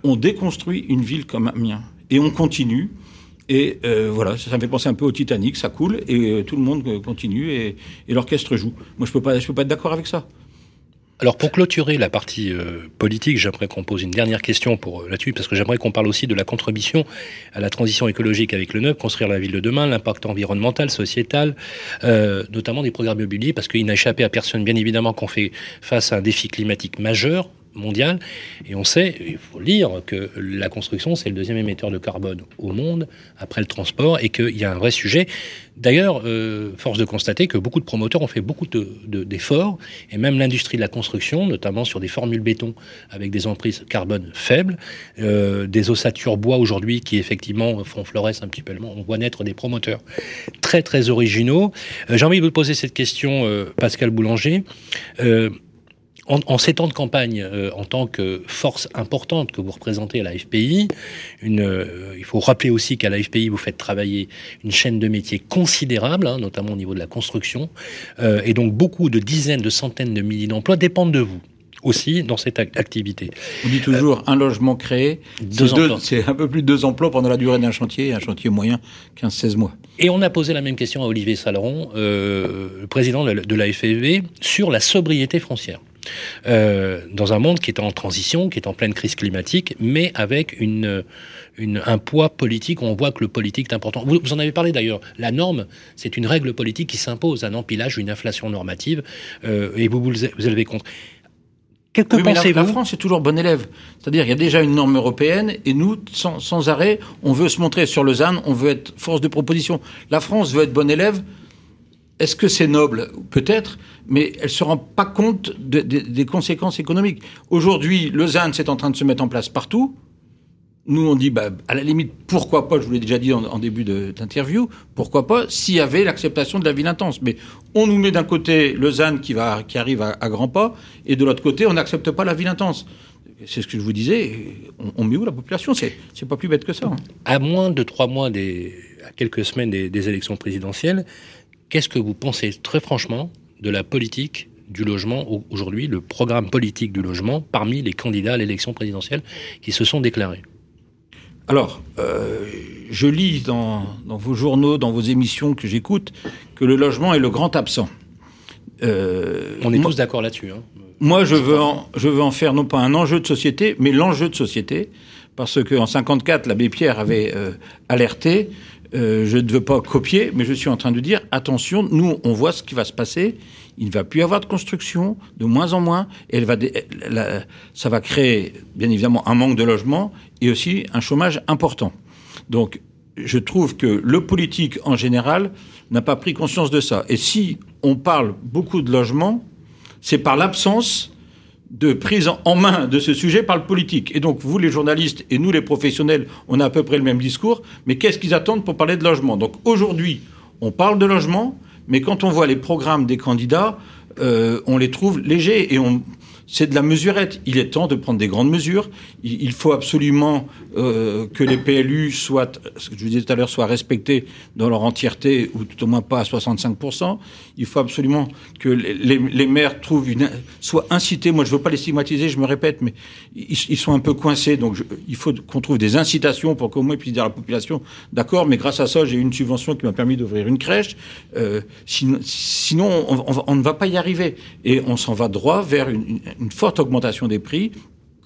on déconstruit une ville comme Amiens. Et on continue. Et euh, voilà, ça, me fait penser un peu au Titanic, ça coule, et euh, tout le monde continue, et, et l'orchestre joue. Moi, je peux pas, je peux pas être d'accord avec ça. Alors pour clôturer la partie euh, politique, j'aimerais qu'on pose une dernière question pour euh, là-dessus, parce que j'aimerais qu'on parle aussi de la contribution à la transition écologique avec le NEUP, construire la ville de demain, l'impact environnemental, sociétal, euh, notamment des programmes immobiliers, parce qu'il n'a échappé à personne, bien évidemment, qu'on fait face à un défi climatique majeur mondial, et on sait, il faut le lire, que la construction, c'est le deuxième émetteur de carbone au monde, après le transport, et qu'il y a un vrai sujet. D'ailleurs, euh, force de constater que beaucoup de promoteurs ont fait beaucoup de- de- d'efforts, et même l'industrie de la construction, notamment sur des formules béton avec des emprises carbone faibles, euh, des ossatures bois aujourd'hui qui effectivement font florès un petit peu. On voit naître des promoteurs très très originaux. Euh, J'ai envie de vous poser cette question, Pascal Boulanger. En, en ces temps de campagne, euh, en tant que force importante que vous représentez à la FPI, une, euh, il faut rappeler aussi qu'à la FPI, vous faites travailler une chaîne de métiers considérable, hein, notamment au niveau de la construction, euh, et donc beaucoup de dizaines, de centaines de milliers d'emplois dépendent de vous aussi dans cette ac- activité. On dit toujours un logement créé, c'est un peu plus de deux emplois pendant la durée d'un chantier, un chantier moyen 15-16 mois. Et on a posé la même question à Olivier Saleron, le président de la- de la FFV, sur la sobriété foncière. Euh, dans un monde qui est en transition, qui est en pleine crise climatique, mais avec une, une- un poids politique. On voit que le politique est important. Vous, vous en avez parlé d'ailleurs. La norme, c'est une règle politique qui s'impose, un empilage, une inflation normative, euh, et vous vous vous élevez contre. Que, que Oui, mais la, France est toujours bon élève. C'est-à-dire, il y a déjà une norme européenne et nous, sans, sans arrêt, on veut se montrer sur Lausanne, on veut être force de proposition. La France veut être bon élève. Est-ce que c'est noble Peut-être, mais elle se rend pas compte de- de- des conséquences économiques. Aujourd'hui, Lausanne, c'est en train de se mettre en place partout. Nous, on dit, bah, à la limite, pourquoi pas, je vous l'ai déjà dit en, début d'interview, pourquoi pas, s'il y avait l'acceptation de la ville intense. Mais on nous met d'un côté Lausanne qui, qui arrive à, grands pas, et de l'autre côté, on n'accepte pas la ville intense. C'est ce que je vous disais, on, met où la population? C'est pas plus bête que ça. hein. À moins de trois mois, des, à quelques semaines des élections présidentielles, qu'est-ce que vous pensez très franchement de la politique du logement au- aujourd'hui, le programme politique du logement parmi les candidats à l'élection présidentielle qui se sont déclarés? Alors, euh, je lis dans, dans vos journaux, dans vos émissions que j'écoute, que le logement est le grand absent. Euh, On est moi- tous d'accord là-dessus. hein. Moi, je veux, en, je veux en faire non pas un enjeu de société, mais l'enjeu de société, parce qu'en 54, l'abbé Pierre avait euh, alerté. Euh, je ne veux pas copier, mais je suis en train de dire attention, nous, on voit ce qui va se passer. Il ne va plus y avoir de construction, de moins en moins, et va, ça va créer, bien évidemment, un manque de logement et aussi un chômage important. Donc, je trouve que le politique en général n'a pas pris conscience de ça. Et si on parle beaucoup de logement, c'est par l'absence de prise en- main de ce sujet par le politique. Et donc, vous, les journalistes, et nous, les professionnels, on a à peu près le même discours, mais qu'est-ce qu'ils attendent pour parler de logement? Donc, aujourd'hui, on parle de logement, mais quand on voit les programmes des candidats, euh, on les trouve légers et on... C'est de la mesurette. Il est temps de prendre des grandes mesures. Il, faut absolument euh, que les PLU soient, ce que je vous disais tout à l'heure, soient respectés dans leur entièreté, ou tout au moins pas à 65%. Il faut absolument que les, maires soient incités. Moi, je veux pas les stigmatiser, je me répète, mais ils, sont un peu coincés. Donc, il faut qu'on trouve des incitations pour qu'au moins ils puissent dire à la population, d'accord, mais grâce à ça, j'ai eu une subvention qui m'a permis d'ouvrir une crèche. Euh, sinon, on, ne va pas y arriver. Et on s'en va droit vers une- une forte augmentation des prix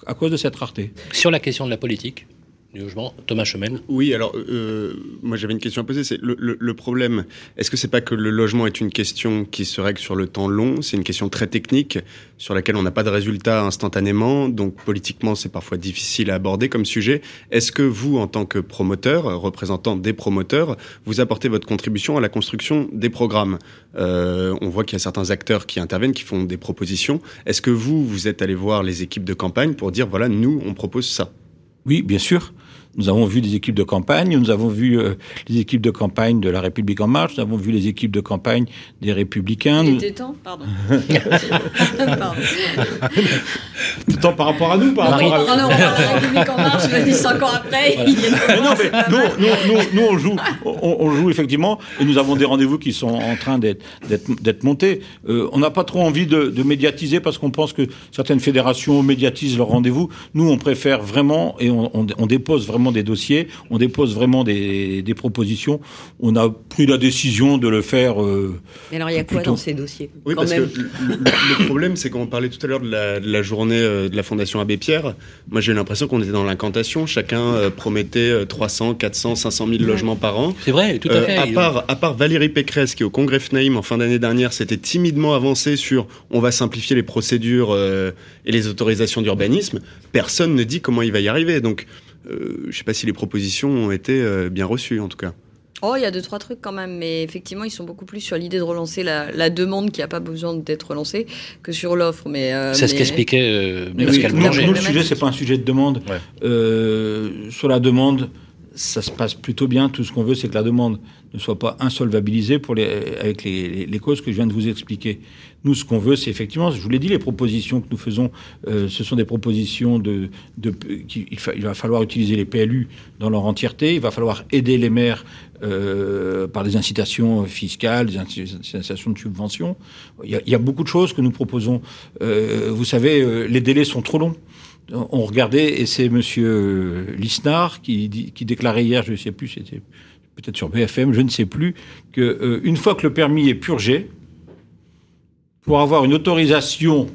à cause de cette rareté. Sur la question de la politique du logement, Thomas Chemène. Oui, alors euh, moi j'avais une question à poser. C'est le, problème. Est-ce que c'est pas que le logement est une question qui se règle sur le temps long? C'est une question très technique sur laquelle on n'a pas de résultat instantanément. Donc politiquement, c'est parfois difficile à aborder comme sujet. Est-ce que vous, en tant que promoteur, euh, représentant des promoteurs, vous apportez votre contribution à la construction des programmes? Euh, On voit qu'il y a certains acteurs qui interviennent, qui font des propositions. Est-ce que vous, vous êtes allé voir les équipes de campagne pour dire voilà, nous, on propose ça? Oui, bien sûr. Nous avons vu des équipes de campagne, nous avons vu euh, les équipes de campagne de La République En Marche, nous avons vu les équipes de campagne des Républicains. Il était temps, pardon. Pardon. Tant par rapport à nous, par Ah rapport à... non, non, la République en marche, vas-y, cinq ans après. il est- Mais non, mais nous, nous, nous, nous, on joue, on, on joue effectivement, et nous avons des rendez-vous qui sont en train d'être d'être d'être montés. Euh, on n'a pas trop envie de, de médiatiser parce qu'on pense que certaines fédérations médiatisent leurs rendez-vous. Nous, on préfère vraiment, et on, on, on dépose vraiment des dossiers, on dépose vraiment des, des propositions. On a pris la décision de le faire. euh, Mais alors, il y a quoi dans ces dossiers Oui, quand parce même que le, problème, c'est qu'on parlait tout à l'heure de la, de la journée euh, de la Fondation Abbé Pierre. Moi, j'ai eu l'impression qu'on était dans l'incantation. Chacun euh, promettait euh, 300, 400, 500 000 logements par an. C'est vrai, tout à Euh, fait. à, part, à part Valérie Pécresse, qui au congrès FNAIM en fin d'année dernière s'était timidement avancé sur on va simplifier les procédures euh, et les autorisations d'urbanisme, personne ne dit comment il va y arriver. Donc, euh, je ne sais pas si les propositions ont été euh, bien reçues, en tout cas. Oh, il y a deux, trois trucs quand même, mais effectivement, ils sont beaucoup plus sur l'idée de relancer la, la demande qui n'a pas besoin d'être relancée que sur l'offre. Mais, euh, C'est ce qu'expliquait euh, Mais Pascal oui, nous, Boulanger. nous, le sujet, c'est pas un sujet de demande. Ouais. Euh, sur la demande, ça se passe plutôt bien. Tout ce qu'on veut, c'est que la demande ne soit pas insolvabilisée pour les, avec les, causes que je viens de vous expliquer. Nous, ce qu'on veut, c'est effectivement, je vous l'ai dit, les propositions que nous faisons, euh, ce sont des propositions de, il, va falloir utiliser les PLU dans leur entièreté. Il va falloir aider les maires euh, par des incitations fiscales, des incitations de subventions. Il y a, beaucoup de choses que nous proposons. Euh, vous savez, les délais sont trop longs on regardait, et c'est Monsieur Lisnard qui, qui déclarait hier, je ne sais plus, c'était peut-être sur BFM, je ne sais plus, que euh, une fois que le permis est purgé, pour avoir une autorisation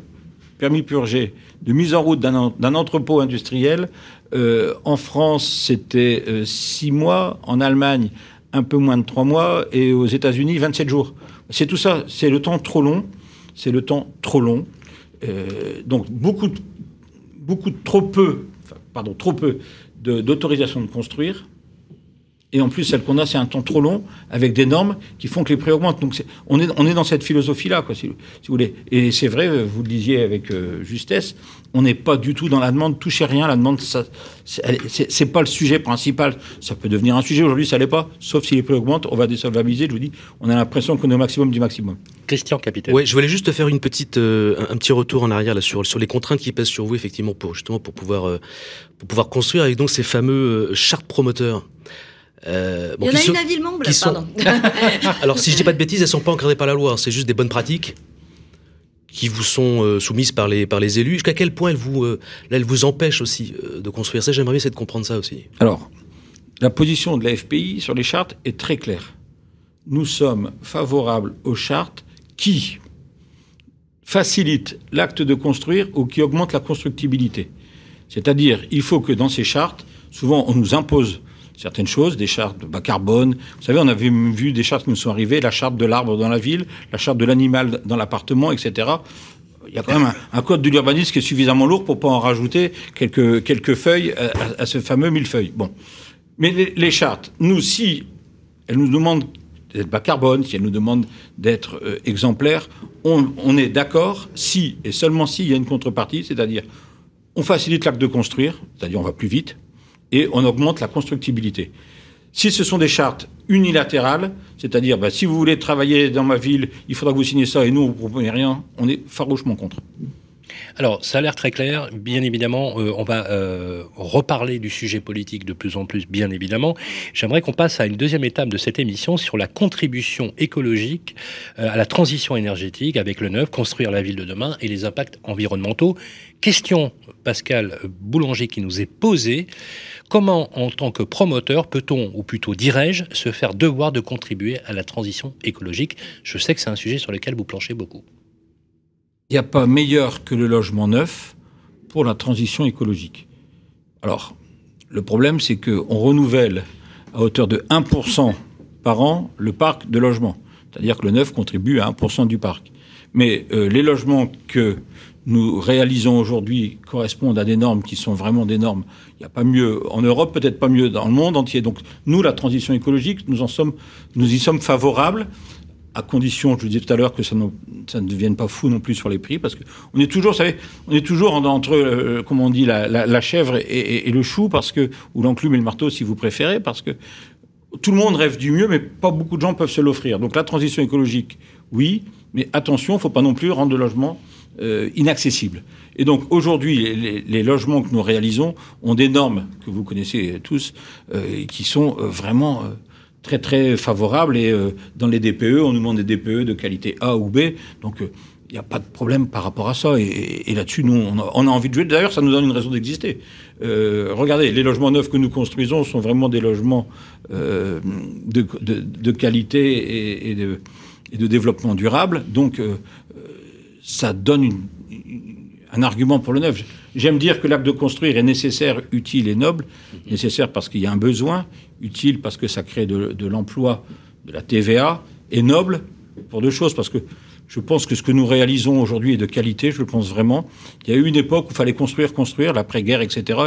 permis purgé de mise en route d'un en- d'un entrepôt industriel, euh, en France c'était euh, six mois, en Allemagne un peu moins de trois mois, et aux États-Unis 27 jours. C'est tout ça, c'est le temps trop long, c'est le temps trop long. Euh, donc beaucoup, trop peu, pardon, trop peu d'autorisation de, construire. Et en plus, celle qu'on a, c'est un temps trop long, avec des normes qui font que les prix augmentent. Donc, on est, on est dans cette philosophie-là, quoi, si, si vous voulez. Et c'est vrai, euh, vous le disiez avec euh, justesse, on n'est pas du tout dans la demande, touchez rien, la demande, ça, c'est pas le sujet principal. Ça peut devenir un sujet, aujourd'hui, ça l'est pas, sauf si les prix augmentent, on va désolvabiliser, je vous dis, on a l'impression qu'on est au maximum du maximum. Christian, capitaine. Ouais, je voulais juste faire une petite, euh, un, un petit retour en arrière là sur sur les contraintes qui pèsent sur vous effectivement pour justement pour pouvoir euh, pour pouvoir construire avec donc ces fameux euh, chartes promoteurs. Euh, bon, Il y en a sont- une à Villemomble, sont- pardon. Alors si je dis pas de bêtises, elles sont pas encadrées par la loi, c'est juste des bonnes pratiques qui vous sont euh, soumises par les par les élus. Jusqu'à quel point elles vous euh, là elles vous empêchent aussi euh, de construire ça? J'aimerais bien essayer de comprendre ça aussi. Alors, la position de la FPI sur les chartes est très claire. Nous sommes favorables aux chartes qui facilitent l'acte de construire ou qui augmentent la constructibilité. C'est-à-dire, il faut que dans ces chartes, souvent on nous impose certaines choses, des chartes de bas carbone. Vous savez, on avait vu des chartes qui nous sont arrivées, la charte de l'arbre dans la ville, la charte de l'animal dans l'appartement, etc. Il y a quand même un, code de l'urbanisme qui est suffisamment lourd pour pas en rajouter quelques, quelques feuilles à, ce fameux millefeuille. Bon. Mais les, les chartes, nous, si elles nous demandent d'être bas carbone, si elles nous demandent d'être euh, exemplaires, on, on est d'accord si et seulement si il y a une contrepartie, c'est-à-dire on facilite l'acte de construire, c'est-à-dire on va plus vite, et on augmente la constructibilité. Si ce sont des chartes unilatérales, c'est-à-dire bah, si vous voulez travailler dans ma ville, il faudra que vous signiez ça et nous on ne promet rien, on est farouchement contre. Alors, ça a l'air très clair. Bien évidemment, euh, on va euh, reparler du sujet politique de plus en plus, bien évidemment. J'aimerais qu'on passe à une deuxième étape de cette émission sur la contribution écologique euh, à la transition énergétique avec le neuf, construire la ville de demain et les impacts environnementaux. Question, Pascal Boulanger, qui nous est posée. Comment, en tant que promoteur, peut-on, ou plutôt dirais-je, se faire devoir de contribuer à la transition écologique? Je sais que c'est un sujet sur lequel vous planchez beaucoup. Il n'y a pas meilleur que le logement neuf pour la transition écologique. Alors, le problème, c'est qu'on renouvelle à hauteur de 1% par an le parc de logements. C'est-à-dire que le neuf contribue à 1% du parc. Mais euh, les logements que nous réalisons aujourd'hui correspondent à des normes qui sont vraiment des normes. Il n'y a pas mieux en Europe, peut-être pas mieux dans le monde entier. Donc nous, la transition écologique, nous en sommes, nous y sommes favorables à condition, je vous disais tout à l'heure, que ça, ne- ne devienne pas fou non plus sur les prix, parce que on est toujours, savez, on est toujours en- entre, euh, comment on dit, la, chèvre et, et- le chou, parce que ou l'enclume et le marteau, si vous préférez, parce que tout le monde rêve du mieux, mais pas beaucoup de gens peuvent se l'offrir. Donc la transition écologique, oui, mais attention, il faut pas non plus rendre le logement euh, inaccessible. Et donc aujourd'hui, les, logements que nous réalisons ont des normes que vous connaissez tous, euh, qui sont euh, vraiment très très favorables. Et dans les DPE, on nous demande des DPE de qualité A ou B, donc il n'y a pas de problème par rapport à ça. Et, là-dessus, nous, on a, envie de jouer. D'ailleurs, ça nous donne une raison d'exister. Regardez, les logements neufs que nous construisons sont vraiment des logements de, qualité et, de, développement durable. Donc, ça donne une- un argument pour le neuf. J'aime dire que l'acte de construire est nécessaire, utile et noble. Nécessaire parce qu'il y a un besoin, utile parce que ça crée de, de l'emploi, de la TVA, et noble pour deux choses, parce que je pense que ce que nous réalisons aujourd'hui est de qualité, je le pense vraiment. Il y a eu une époque où il fallait construire, construire, l'après-guerre, etc.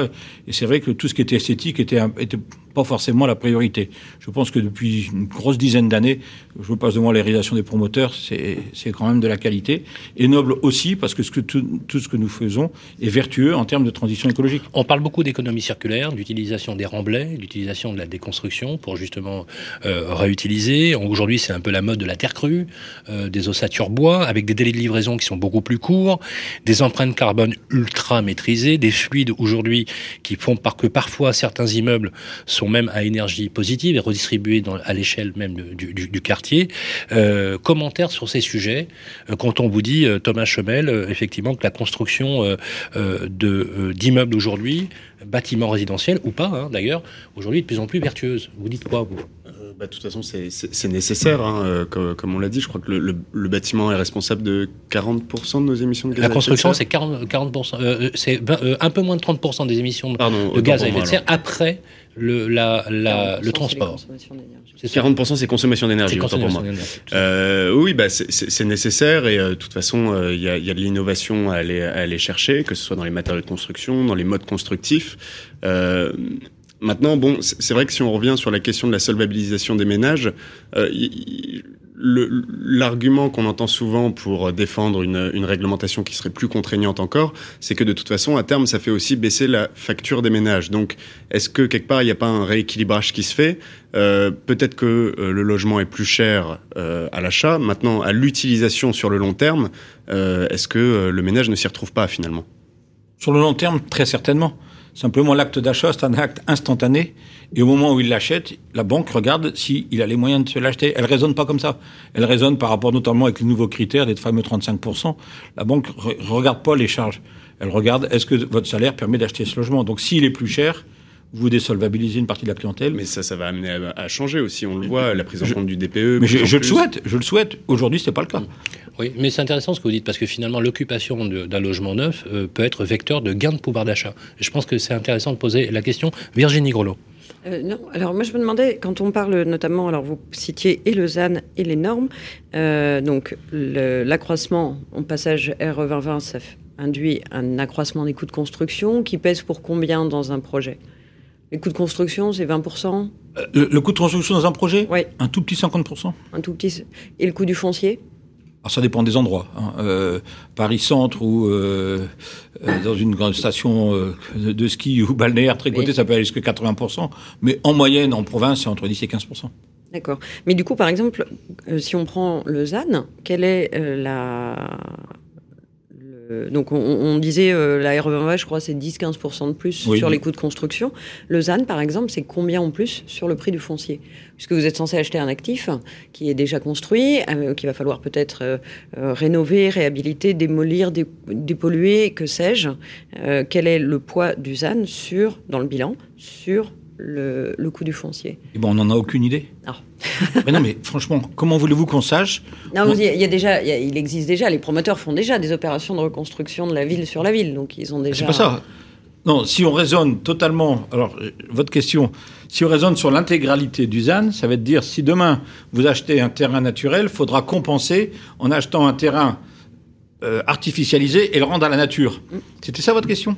Et c'est vrai que tout ce qui était esthétique était, était pas forcément la priorité. Je pense que depuis une grosse dizaine d'années, je passe devant la réalisation des promoteurs, c'est quand même de la qualité. Et noble aussi, parce que, tout ce que nous faisons est vertueux en termes de transition écologique. On parle beaucoup d'économie circulaire, d'utilisation des remblais, d'utilisation de la déconstruction pour justement euh, réutiliser. Aujourd'hui, c'est un peu la mode de la terre crue, euh, des ossatures bois, avec des délais de livraison qui sont beaucoup plus courts, des empreintes carbone ultra maîtrisées, des fluides aujourd'hui qui font par que parfois certains immeubles sont même à énergie positive et redistribués dans, à l'échelle même du, quartier. Euh, commentaires sur ces sujets euh, quand on vous dit, euh, Thomas Chemel, euh, effectivement, que la construction d'immeubles aujourd'hui, bâtiments résidentiels ou pas, hein, d'ailleurs, aujourd'hui de plus en plus vertueuse. Vous dites quoi, vous? Bah, de toute façon, c'est- nécessaire. hein, euh, comme, comme on l'a dit, je crois que le, le- le bâtiment est responsable de 40% de nos émissions de gaz La à effet de construction, serre. c'est 40, 40%, euh, c'est euh, un peu moins de 30% des émissions de, Pardon, de autant gaz à effet de serre après le, la, la, 40%, le c'est transport. les consommations d'énergie. C'est ça. 40% c'est consommation d'énergie, autant pour moi. Euh, oui, bah, c'est- nécessaire et euh, de toute façon, euh, il y, a, il y a de l'innovation à aller, à aller chercher, que ce soit dans les matériaux de construction, dans les modes constructifs. Maintenant, bon, c'est vrai que si on revient sur la question de la solvabilisation des ménages, euh, l'argument qu'on entend souvent pour défendre une, réglementation qui serait plus contraignante encore, c'est que de toute façon, à terme, ça fait aussi baisser la facture des ménages. Donc, est-ce que quelque part, il n'y a pas un rééquilibrage qui se fait? Euh, Peut-être que euh, le logement est plus cher à l'achat. Maintenant, à l'utilisation sur le long terme, est-ce que le ménage ne s'y retrouve pas finalement? Sur le long terme, très certainement. Simplement, l'acte d'achat, c'est un acte instantané. Et au moment où il l'achète, la banque regarde s'il a les moyens de se l'acheter. Elle raisonne pas comme ça. Elle raisonne par rapport notamment avec les nouveaux critères des fameux 35%. La banque re- regarde pas les charges. Elle regarde est-ce que votre salaire permet d'acheter ce logement? Donc s'il est plus cher, vous désolvabilisez une partie de la clientèle. Mais ça, ça va amener à, à changer aussi. On le voit, la prise en compte du DPE. Mais je, le souhaite, je le souhaite. Aujourd'hui, c'est pas le cas. Oui, mais c'est intéressant ce que vous dites parce que finalement, l'occupation d'un logement neuf euh, peut être vecteur de gain de pouvoir d'achat. Je pense que c'est intéressant de poser la question. Virginie Grelot. Euh, non, alors moi je me demandais, quand on parle notamment, alors vous citiez et le ZAN et les normes, euh, donc l'accroissement en passage RE 2020, ça f- induit un accroissement des coûts de construction qui pèse pour combien dans un projet? Les coûts de construction, c'est 20% Euh, Le, le coût de construction dans un projet, Oui, un tout petit 50%. un tout petit. Et le coût du foncier? Alors ça dépend des endroits. hein. Euh, Paris Centre ou euh, euh, dans une grande station euh, de, ski ou balnéaire très Oui. ça peut aller jusqu'à 80%. Mais en moyenne, en province, c'est entre 10 et 15%. D'accord. Mais du coup, par exemple, euh, si on prend le ZAN, quelle est euh, la. Le- Donc, on, on disait euh, la RE20, je crois, c'est 10-15% de plus Oui. sur les coûts de construction. Le ZAN, par exemple, c'est combien en plus sur le prix du foncier? Puisque vous êtes censé acheter un actif qui est déjà construit, euh, qu'il va falloir peut-être euh, euh, rénover, réhabiliter, démolir, dé- dépolluer, que sais-je. Euh, quel est le poids du ZAN sur, dans le bilan sur le, le coût du foncier? Et ben, on n'en a aucune idée. Ah. Mais non, mais franchement, comment voulez-vous qu'on sache Non, il y, a- il y a déjà, il, y a- il existe déjà, les promoteurs font déjà des opérations de reconstruction de la ville sur la ville, donc ils ont déjà. C'est pas ça. Non, si on raisonne totalement, alors euh, votre question, si on raisonne sur l'intégralité du ZAN, ça va dire si demain vous achetez un terrain naturel, faudra compenser en achetant un terrain euh, artificialisé et le rendre à la nature. C'était ça votre question?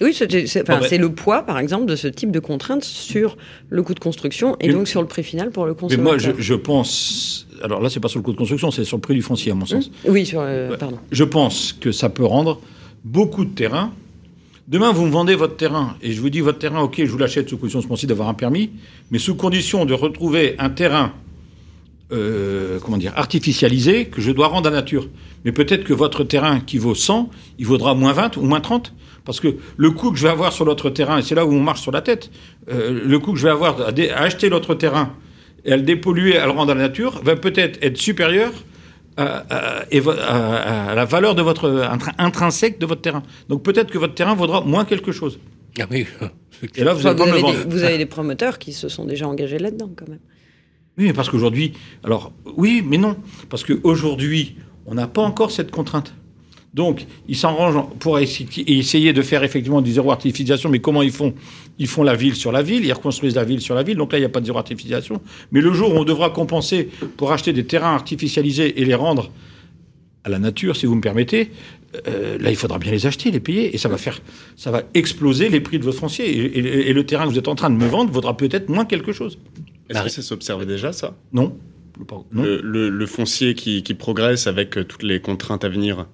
Oui, c'est enfin, ben- c'est le poids, par exemple, de ce type de contrainte sur le coût de construction et Mais- donc sur le prix final pour le Mais consommateur. moi, je, je pense. Alors là, c'est pas sur le coût de construction, c'est sur le prix du foncier, à mon sens. Oui, sur. euh. Pardon. Je pense que ça peut rendre beaucoup de terrain. Demain, vous me vendez votre terrain et je vous dis votre terrain, ok, je vous l'achète sous condition ce d'avoir un permis, mais sous condition de retrouver un terrain, euh, comment dire, artificialisé que je dois rendre à nature. Mais peut-être que votre terrain qui vaut 100, il vaudra moins 20 ou moins 30. Parce que le coût que je vais avoir sur l'autre terrain, et c'est là où on marche sur la tête, euh, le coût que je vais avoir à, dé- à acheter l'autre terrain et à le dépolluer, à le rendre à la nature, va peut-être être supérieur à, à- et vo- à- à la valeur de votre intra- intrinsèque de votre terrain. Donc peut-être que votre terrain vaudra moins quelque chose. Ah oui. Et là, vous Enfin, vous, avez vendre. des, vous avez des promoteurs qui se sont déjà engagés là-dedans, quand même. Oui, mais parce qu'aujourd'hui, alors oui, mais non, parce qu'aujourd'hui, on n'a pas encore cette contrainte. Donc, ils s'arrangent pour essayer de faire effectivement du zéro artificialisation, mais comment ils font? Ils font la ville sur la ville, ils reconstruisent la ville sur la ville, donc là, il n'y a pas de zéro artificialisation. Mais le jour où on devra compenser pour acheter des terrains artificialisés et les rendre à la nature, si vous me permettez, euh, là, il faudra bien les acheter, les payer, et ça va faire, ça va exploser les prix de votre foncier. Et, et- et le terrain que vous êtes en train de me vendre vaudra peut-être moins quelque chose. Est-ce que ça s'observait déjà, ça? Non. Non. le, le- le foncier qui, qui progresse avec toutes les contraintes à venir?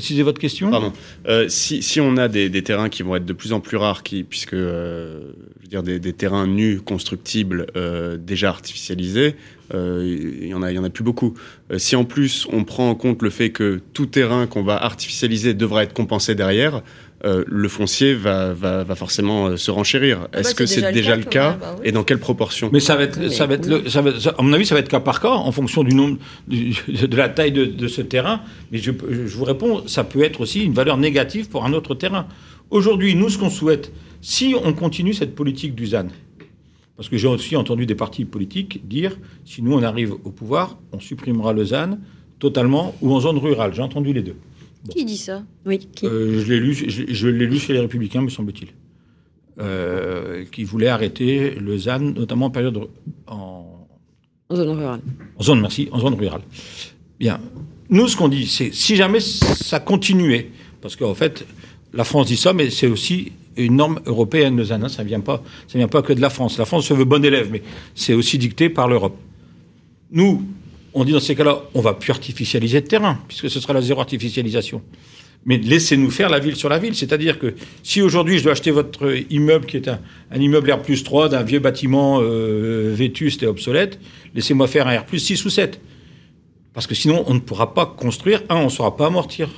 Précisez votre question. Euh, si, on a des, terrains qui vont être de plus en plus rares, puisque euh, je veux dire des, terrains nus, constructibles, euh, déjà artificialisés, il y en a, il y en a plus beaucoup. Si en plus on prend en compte le fait que tout terrain qu'on va artificialiser devra être compensé derrière, euh, le foncier va, va, va forcément euh, se renchérir. bah, Est-ce que c'est déjà déjà le le cas, bah oui. et dans quelle proportion? Mais ça va être, Oui, ça va être, le- ça va être- ça- à mon avis, ça va être cas par cas en fonction du nombre, du- de la taille de, de ce terrain. Mais je, je vous réponds, ça peut être aussi une valeur négative pour un autre terrain. Aujourd'hui, nous, ce qu'on souhaite, si on continue cette politique du ZAN, parce que j'ai aussi entendu des partis politiques dire, si nous on arrive au pouvoir, on supprimera le ZAN totalement ou en zone rurale. J'ai entendu les deux. Qui dit ça? Oui, qui? Euh, je l'ai lu, je, je l'ai lu chez les Républicains, me semble-t-il. euh, qui voulait arrêter le ZAN, notamment en période en, En zone rurale. en zone, merci, en zone rurale. Bien. Nous, ce qu'on dit, c'est si jamais ça continuait, parce qu'en fait, la France dit ça, mais c'est aussi une norme européenne, le ZAN. hein, ça vient pas, ça vient pas que de la France. La France se veut bon élève, mais c'est aussi dicté par l'Europe. Nous, on dit dans ces cas-là, on va plus artificialiser de terrain, puisque ce sera la zéro artificialisation. Mais laissez-nous faire la ville sur la ville. C'est-à-dire que si aujourd'hui je dois acheter votre immeuble, qui est un, un immeuble R 3 d'un vieux bâtiment euh, vétuste et obsolète, laissez-moi faire un R 6 ou 7. Parce que sinon, on ne pourra pas construire. Un, on ne saura pas amortir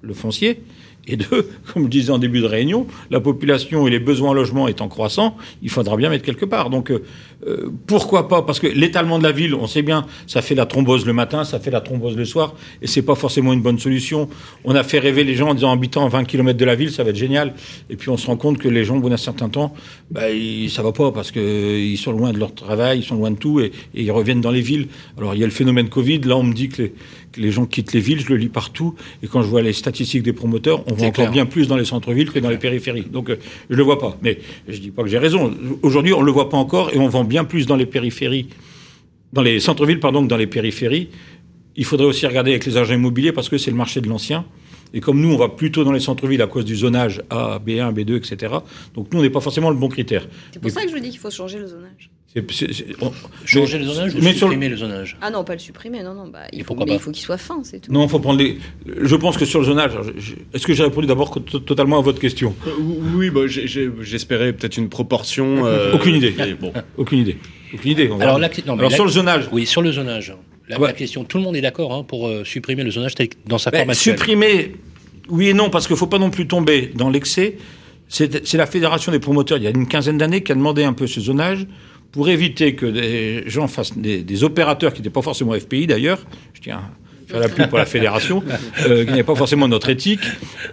le foncier. Et deux, comme je disais en début de réunion, la population et les besoins en logement étant croissants, il faudra bien mettre quelque part. Donc, euh, euh, pourquoi pas? Parce que l'étalement de la ville, on sait bien, ça fait la thrombose le matin, ça fait la thrombose le soir, et c'est pas forcément une bonne solution. On a fait rêver les gens en disant habitant à 20 km de la ville, ça va être génial. Et puis on se rend compte que les gens, au bout d'un certain temps, bah, ils- ça va pas parce que euh, ils sont loin de leur travail, ils sont loin de tout, et, et ils reviennent dans les villes. Alors il y a le phénomène Covid. Là, on me dit que les, que les gens quittent les villes, je le lis partout, et quand je vois les statistiques des promoteurs, on voit encore bien plus dans les centres-villes que dans les périphéries. Donc euh, je le vois pas. Mais je dis pas que j'ai raison. Aujourd'hui, on le voit pas encore, et on vend bien plus dans les périphéries, dans les centres-villes, pardon, que dans les périphéries. Il faudrait aussi regarder avec les agents immobiliers parce que c'est le marché de l'ancien. Et comme nous, on va plutôt dans les centres-villes à cause du zonage A, B1, B2, etc. Donc nous, on n'est pas forcément le bon critère. C'est pour ça que je vous dis qu'il faut changer le zonage. C'est- c'est- c'est- on- Changer le zonage ou mais sur le- supprimer le zonage? Ah non, pas le supprimer, non, non. Bah, il faut, mais il faut qu'il soit fin, c'est tout. Non, il faut prendre les. Je pense que sur le zonage, je- je- est-ce que j'ai répondu d'abord totalement à votre question? Euh, Oui, bah, j'ai- j'ai- j'espérais peut-être une proportion. euh, Aucune idée. bon. Aucune idée. Aucune idée. on Alors, voir. la- non, mais Alors, la- sur le zonage, Oui, sur le zonage. La, Ouais. la question, tout le monde est d'accord hein, pour euh, supprimer le zonage dans sa forme supprimer, oui et non, parce qu'il ne faut pas non plus tomber dans l'excès. C'est c'est la Fédération des promoteurs, il y a une quinzaine d'années, qui a demandé un peu ce zonage pour éviter que des gens fassent des, des opérateurs qui n'étaient pas forcément FPI d'ailleurs, je tiens à faire la pub pour la fédération, euh, qui n'avaient pas forcément notre éthique,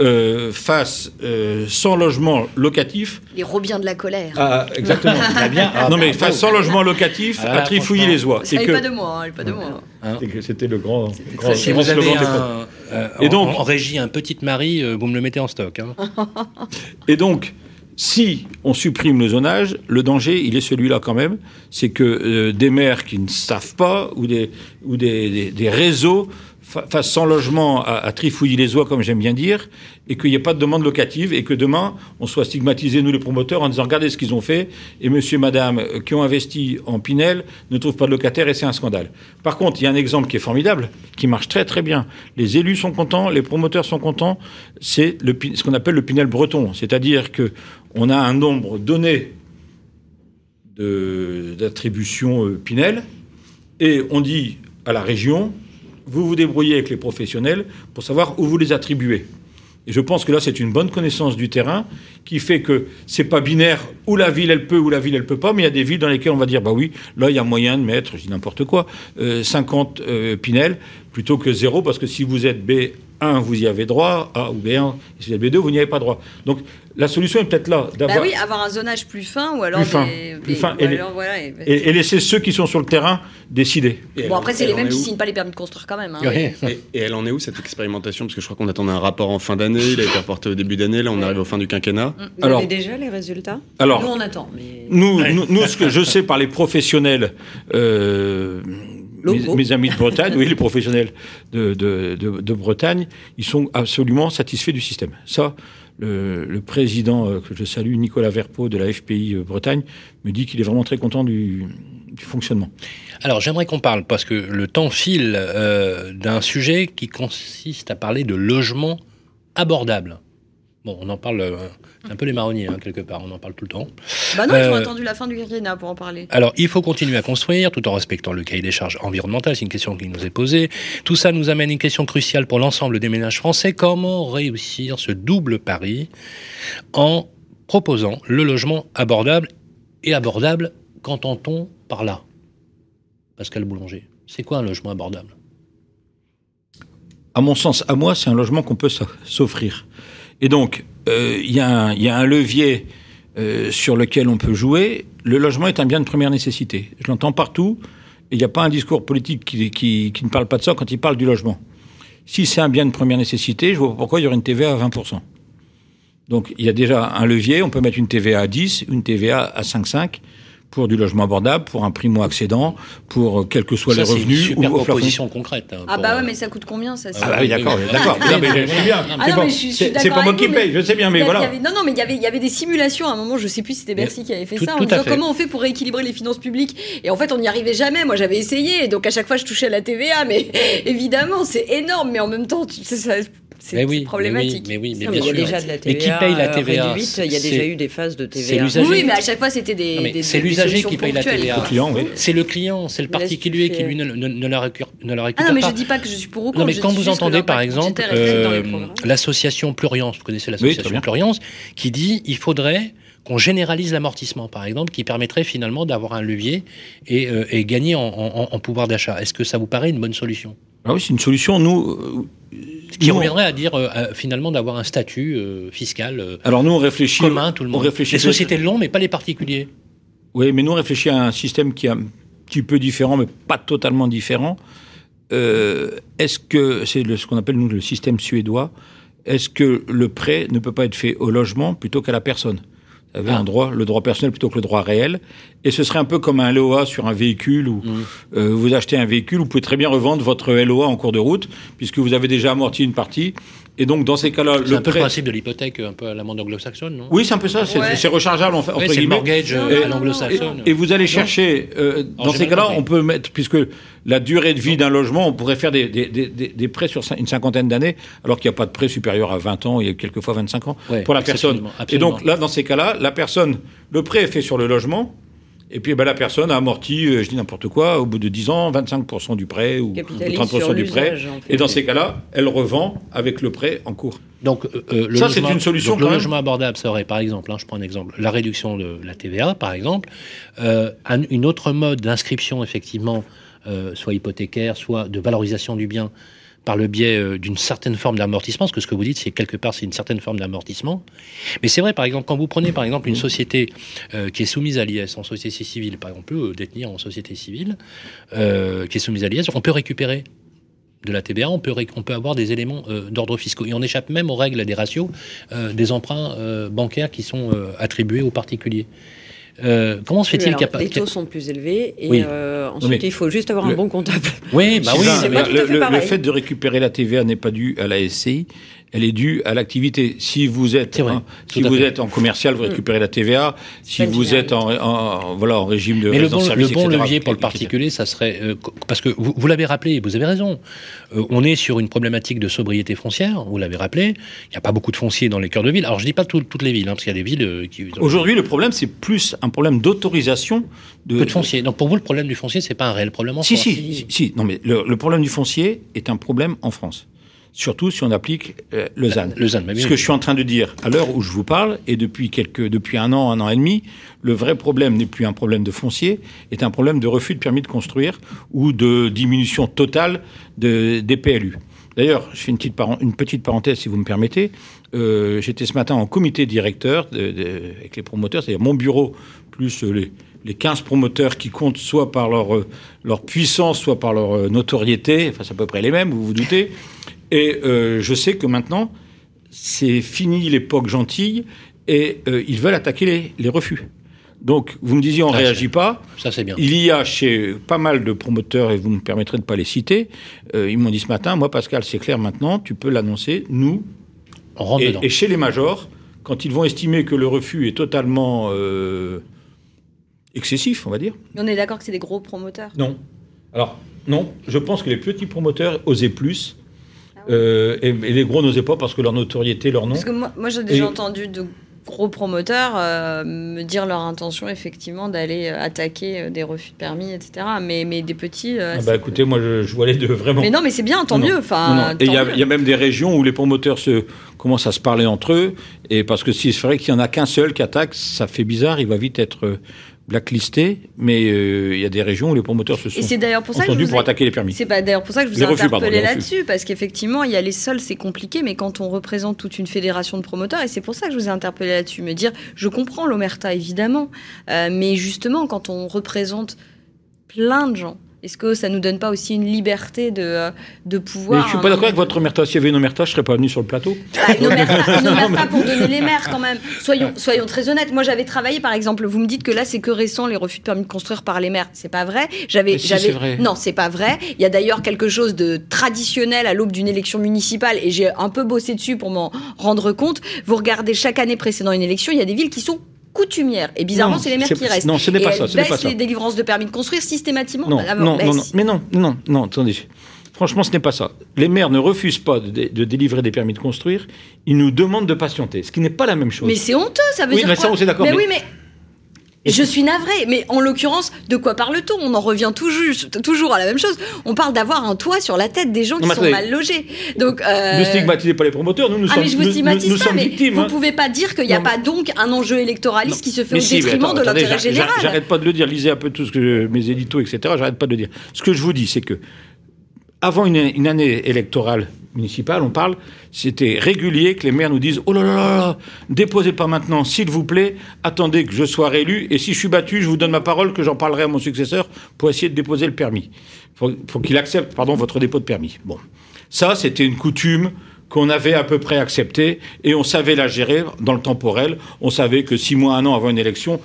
euh, fassent euh, sans logement locatif. Les Robiens de la colère. Ah, exactement. bien. Ah, non mais fassent sans logement locatif Ah, à trifouiller les oies. Ça n'est que- pas de moi, hein, pas de moi. que c'était le grand, grand, Si grand vous avez un, euh, Et en- donc- en, régie un petit mari, euh, vous me le mettez en stock. hein. Et donc, si on supprime le zonage, le danger, il est celui-là quand même, c'est que euh, des maires qui ne savent pas ou des, ou des, des- des réseaux fa- fassent sans logement à, à trifouiller les oies, comme j'aime bien dire, et qu'il n'y ait pas de demande locative, et que demain, on soit stigmatisés, nous les promoteurs, en disant regardez ce qu'ils ont fait, et monsieur, madame, qui ont investi en Pinel, ne trouvent pas de locataire, et c'est un scandale. Par contre, il y a un exemple qui est formidable, qui marche très très bien. Les élus sont contents, les promoteurs sont contents, c'est ce qu'on appelle le Pinel breton, c'est-à-dire que on a un nombre donné d'attributions euh, Pinel, et on dit à la région, vous vous débrouillez avec les professionnels pour savoir où vous les attribuez. Et je pense que là, c'est une bonne connaissance du terrain qui fait que c'est pas binaire où la ville elle peut ou la ville elle peut pas, mais il y a des villes dans lesquelles on va dire bah oui, là il y a moyen de mettre, je dis n'importe quoi, euh, 50 euh, Pinel plutôt que zéro parce que si vous êtes B1 vous y avez droit, A ou B1, et si vous êtes B2 vous n'y avez pas droit. Donc la solution est peut-être là Bah d'avoir oui, avoir un zonage plus fin ou alors Plus fin, des- plus des- fin. ou Et les- alors, voilà, et- et, et laisser ceux qui sont sur le terrain décider. Bon après c'est les mêmes qui signent pas les permis de construire quand même. hein. Oui. Et, et elle en est où cette expérimentation? Parce que je crois qu'on attendait un rapport en fin d'année, il a été reporté au début d'année, là on arrive au fin du quinquennat. Vous Alors- avez déjà les résultats? Alors- Nous, on attend. Mais... Nous, nous, nous, ce que je sais par les professionnels, euh, mes, amis de Bretagne, oui, les professionnels de, de, de, de Bretagne, ils sont absolument satisfaits du système. Ça, le, président euh, que je salue, Nicolas Verpeau de la FPI euh, Bretagne, me dit qu'il est vraiment très content du, du fonctionnement. Alors j'aimerais qu'on parle, parce que le temps file, euh, d'un sujet qui consiste à parler de logement abordable. Bon, on en parle, euh, c'est un peu les marronniers, hein, quelque part, on en parle tout le temps. Bah non, ils ont Euh, attendu la fin du quinquennat pour en parler. Alors, il faut continuer à construire tout en respectant le cahier des charges environnementales. C'est une question qui nous est posée. Tout ça nous amène à une question cruciale pour l'ensemble des ménages français. Comment réussir ce double pari en proposant le logement abordable Et abordable, qu'entend-on par là? Pascal Boulanger, c'est quoi un logement abordable? À mon sens, à moi, c'est un logement qu'on peut s'o- s'offrir. Et donc, euh, il y, a un- levier euh, sur lequel on peut jouer. Le logement est un bien de première nécessité. Je l'entends partout. Il n'y a pas un discours politique qui, ne parle pas de ça quand il parle du logement. Si c'est un bien de première nécessité, je vois pourquoi il y aurait une TVA à 20%. Donc il y a déjà un levier, on peut mettre une TVA à 10, une TVA à 5,5 pour du logement abordable, pour un primo-accédant, pour euh, quels que soient Ça, les c'est une revenus. super ou au plafond. proposition concrète. hein, Ah bah euh, ouais, mais ça coûte combien ça c'est- Ah bah oui, d'accord, d'accord. Ah, Non, mais je sais bien. Ah C'est non, pas- mais je suis- je suis c'est- d'accord C'est pas moi qui paye, je sais bien, mais voilà. avait- non, non, mais il y avait, il y avait des simulations à un moment, je sais plus si c'était Bercy qui avait fait tout- ça, en tout à disant fait. comment on fait pour rééquilibrer les finances publiques? Et en fait, on n'y arrivait jamais. Moi, j'avais essayé, donc à chaque fois, je touchais à la TVA, mais évidemment, c'est énorme, mais en même temps, tu sais, ça- c'est oui, problématique. Mais oui, mais oui, mais Non, bien mais il y a sûr. déjà de la Mais qui paye la TVA réduite, Il y a déjà eu des phases de TVA. Oui, mais à chaque fois, c'était des. C'est l'usager qui paye la TVA. quoi. Le client, oui. C'est le client, c'est le particulier qui lui ne, ne- ne la récure- ne la Ah récupère non, mais pas. je dis pas que je suis pour ou contre. Non, mais quand vous entendez par exemple euh, l'association Pluriance, vous connaissez l'association. Pluriance, qui dit il faudrait qu'on généralise l'amortissement, par exemple, qui permettrait finalement d'avoir un levier et, euh, et gagner en, en- en pouvoir d'achat. Est-ce que ça vous paraît une bonne solution? Ah oui, c'est une solution. Nous, euh, Qui nous, reviendrait à dire euh, à- finalement d'avoir un statut euh, fiscal euh, Alors nous, on réfléchit. commun, tout le on monde. réfléchit Les sociétés l'ont, mais pas les particuliers. Oui, mais nous, on réfléchit à un système qui est un petit peu différent, mais pas totalement différent. Est-ce que c'est ce qu'on appelle, nous, le système suédois Est-ce que le prêt ne peut pas être fait au logement plutôt qu'à la personne? Ah. un droit, le droit personnel plutôt que le droit réel. Et ce serait un peu comme un LOA sur un véhicule où Mmh. euh, vous achetez un véhicule, vous pouvez très bien revendre votre LOA en cours de route, puisque vous avez déjà amorti une partie. Et donc, dans ces cas-là, C'est le un peu le principe de l'hypothèque, un peu à l'amende anglo-saxonne, non? Oui, c'est un peu ça, c'est Ouais. c'est rechargeable en fait, Oui, entre c'est le guillemets. mortgage euh, à l'anglo-saxonne. Et vous allez chercher, euh, dans Alors, ces cas-là, on peut mettre, puisque la durée de vie d'un logement, on pourrait faire des, des, des, des- des prêts sur une cinquantaine d'années, alors qu'il n'y a pas de prêt supérieur à 20 ans, il y a quelquefois 25 ans Ouais, pour la personne. absolument, Et donc là, dans ces cas-là, la personne, le prêt est fait sur le logement, et puis ben, la personne a amorti, euh, je dis n'importe quoi, au bout de 10 ans, 25% du prêt ou, ou Capitalise 30% sur du prêt. l'usage, en fait. Et dans ces cas-là, elle revend avec le prêt en cours. Donc, euh, euh, le Ça, c'est logement- une solution donc, le logement abordable serait, par exemple, hein, je prends un exemple, la réduction de la TVA, par exemple, euh, un- une autre mode d'inscription, effectivement, euh, soit hypothécaire, soit de valorisation du bien par le biais euh, d'une certaine forme d'amortissement, parce que ce que vous dites, c'est quelque part, c'est une certaine forme d'amortissement. Mais c'est vrai, par exemple, quand vous prenez, par exemple, une société euh, qui est soumise à l'IS en société civile, par exemple, euh, détenir en société civile, euh, qui est soumise à l'IS, on peut récupérer de la TVA, on peut, ré- on peut avoir des éléments euh, d'ordre fiscaux. Et on échappe même aux règles des ratios euh, des emprunts euh, bancaires qui sont attribués aux particuliers. Euh, comment se fait-il pas... Les taux sont plus élevés et Oui. euh, mais ensuite il faut juste avoir le- un bon comptable. Oui, bah oui, tout à fait le- fait de récupérer la TVA n'est pas dû à la SCI, elle est due à l'activité. Si vous êtes, vrai, hein, si vous fait. êtes en commercial, vous récupérez la TVA. Si vous êtes en, en- voilà en régime de Mais le résidence bon, le bon etc., levier pour le particulier, ça serait euh, parce que vous, vous l'avez rappelé, vous avez raison. Euh, on est sur une problématique de sobriété foncière. Vous l'avez rappelé. Il n'y a pas beaucoup de fonciers dans les cœurs de ville. Alors je dis pas tout- toutes les villes, hein, parce qu'il y a des villes euh, qui Aujourd'hui, le problème, c'est plus un problème d'autorisation de, peu de fonciers. Donc pour vous, le problème du foncier, c'est pas un réel problème en Si, France. si, si, si. Non, mais le, le problème du foncier est un problème en France. Surtout si on applique euh, bah oui. Ce que je suis en train de dire à l'heure où je vous parle, et depuis, quelques, depuis un an, un an et demi, le vrai problème n'est plus un problème de foncier, est un problème de refus de permis de construire ou de diminution totale de, des PLU. D'ailleurs, je fais une petite, paren- une petite parenthèse, si vous me permettez. Euh, J'étais ce matin en comité directeur de- de- avec les promoteurs, c'est-à-dire mon bureau plus les, les 15 promoteurs qui comptent soit par leur, euh, leur puissance, soit par leur euh, notoriété, enfin c'est à peu près les mêmes, vous vous doutez. Et euh, je sais que maintenant, c'est fini l'époque gentille et euh, ils veulent attaquer les, les refus. Donc, vous me disiez, on ne Ah, réagit pas. Ça c'est bien. Il y a chez pas mal de promoteurs, et vous me permettrez de ne pas les citer, euh, ils m'ont dit ce matin, moi Pascal, c'est clair maintenant, tu peux l'annoncer, nous, On rentre et, dedans. et chez les majors, quand ils vont estimer que le refus est totalement euh, excessif, on va dire, On est d'accord que c'est des gros promoteurs. non. Alors, non, je pense que les petits promoteurs osaient plus, euh, et, et les gros n'osaient pas parce que leur notoriété, leur nom... Parce que moi, moi j'ai déjà Et- entendu de gros promoteurs euh, me dire leur intention effectivement d'aller euh, attaquer des refus de permis, etc. Mais, mais des petits. euh, Ah bah écoutez, moi je, je vois les deux, vraiment. Mais non, mais c'est bien, tant Non, mieux. Enfin, Non, non. Et il y, a- y même des régions où les promoteurs se, commencent à se parler entre eux. Et parce que si c'est vrai qu'il n'y en a qu'un seul qui attaque, ça fait bizarre, il va vite être euh, blacklisté. Mais euh, il y a des régions où les promoteurs se sont Et d'ailleurs pour ça que je entendus vous pour ai- attaquer les permis. C'est pas d'ailleurs pour ça que je vous ai interpellé là-dessus, parce qu'effectivement, il y a les sols, c'est compliqué, mais quand on représente toute une fédération de promoteurs, et c'est pour ça que je vous ai interpellé là-dessus, me dire, je comprends l'omerta évidemment, euh, mais justement, quand on représente plein de gens, Est-ce que ça nous donne pas aussi une liberté de, euh, de Mais pouvoir. je suis pas d'accord avec votre omerta. S'il y avait une omerta, je serais pas venu sur le plateau. Ah, une omerta, une omerta pour donner les maires quand même. Soyons, soyons très honnêtes. Moi, j'avais travaillé, par exemple, vous me dites que là, c'est que récent les refus de permis de construire par les maires. C'est pas vrai. J'avais, Mais si, j'avais. c'est vrai. Non, c'est pas vrai. Il y a d'ailleurs quelque chose de traditionnel à l'aube d'une élection municipale, et j'ai un peu bossé dessus pour m'en rendre compte. Vous regardez chaque année précédant une élection, il y a des villes qui sont coutumières. Et bizarrement, c'est les maires qui restent. non, ce n'est pas ça, ce n'est pas baissent ça. les délivrances de permis de construire systématiquement. Non, non, non, non, mais non, non, non, attendez. Franchement, ce n'est pas ça. Les maires ne refusent pas de, de délivrer des permis de construire. Ils nous demandent de patienter, ce qui n'est pas la même chose. Mais c'est honteux, ça veut Oui, dire mais quoi ça, on est d'accord, Mais, mais- oui, mais je suis navrée. Mais en l'occurrence, de quoi parle-t-on? On en revient toujours, toujours à la même chose. On parle d'avoir un toit sur la tête des gens qui sont mal logés. Donc, euh, Ne stigmatisez pas les promoteurs. Nous, nous ah sommes, mais je vous stigmatise nous- nous pas, mais victimes. vous hein. pouvez pas dire qu'il n'y a Non, pas donc un enjeu électoraliste qui se fait Mais au si, détriment attends, de l'intérêt général. J'arrête pas de le dire. Lisez un peu tout ce que mes éditos, etc. J'arrête pas de le dire. Ce que je vous dis, c'est que avant une, une année électorale municipale, on parle, c'était régulier que les maires nous disent Oh là là là là, déposez pas maintenant, s'il vous plaît, attendez que je sois réélu, et si je suis battu, je vous donne ma parole que j'en parlerai à mon successeur pour essayer de déposer le permis. Faut, faut qu'il accepte, pardon, votre dépôt de permis. Bon. Ça, c'était une coutume qu'on avait à peu près acceptée et on savait la gérer dans le temporel. On savait que six mois, un an avant une élection,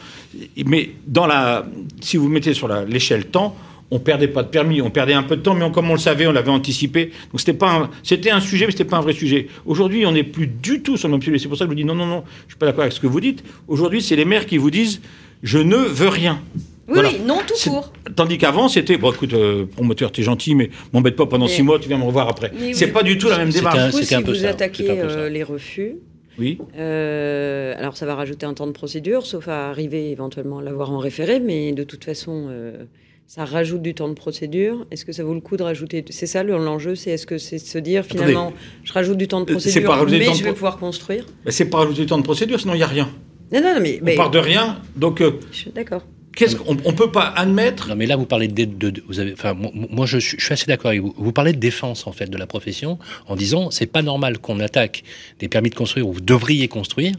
mais dans la, si vous mettez sur l'échelle temps, on perdait pas de permis, on perdait un peu de temps, mais on- comme on le savait, on l'avait anticipé. Donc c'était pas, un- c'était un sujet, mais c'était pas un vrai sujet. Aujourd'hui, on n'est plus du tout sur le même sujet. C'est pour ça que je vous dis non, non, non, je suis pas d'accord avec ce que vous dites. Aujourd'hui, c'est les maires qui vous disent je ne veux rien. Oui, Voilà. oui, non tout court. Tandis qu'avant, c'était, bon, écoute, euh, promoteur, t'es gentil, mais m'embête pas pendant Mais- six mois, tu viens me revoir après. Mais C'est oui. pas du tout la même démarche. un- si un peu vous ça, attaquez un peu ça. euh, les refus, Oui. euh, alors ça va rajouter un temps de procédure, sauf à arriver éventuellement à l'avoir en référé, mais de toute façon, euh, ça rajoute du temps de procédure. Est-ce que ça vaut le coup de rajouter C'est ça le- l'enjeu, c'est est-ce que c'est de se dire finalement, je rajoute du temps de Euh, procédure, pas mais je vais pro- pouvoir construire Ben, c'est pas rajouter du temps de procédure, sinon il n'y a rien. Non, non, non, mais, On mais- part de rien, donc euh, je suis d'accord. qu'est-ce qu'on on peut pas admettre Non, mais là, vous parlez de. de- de- vous avez, enfin, moi, moi, je, suis, je suis assez d'accord avec vous. Vous parlez de défense, en fait, de la profession, en disant c'est pas normal qu'on attaque des permis de construire où vous devriez construire.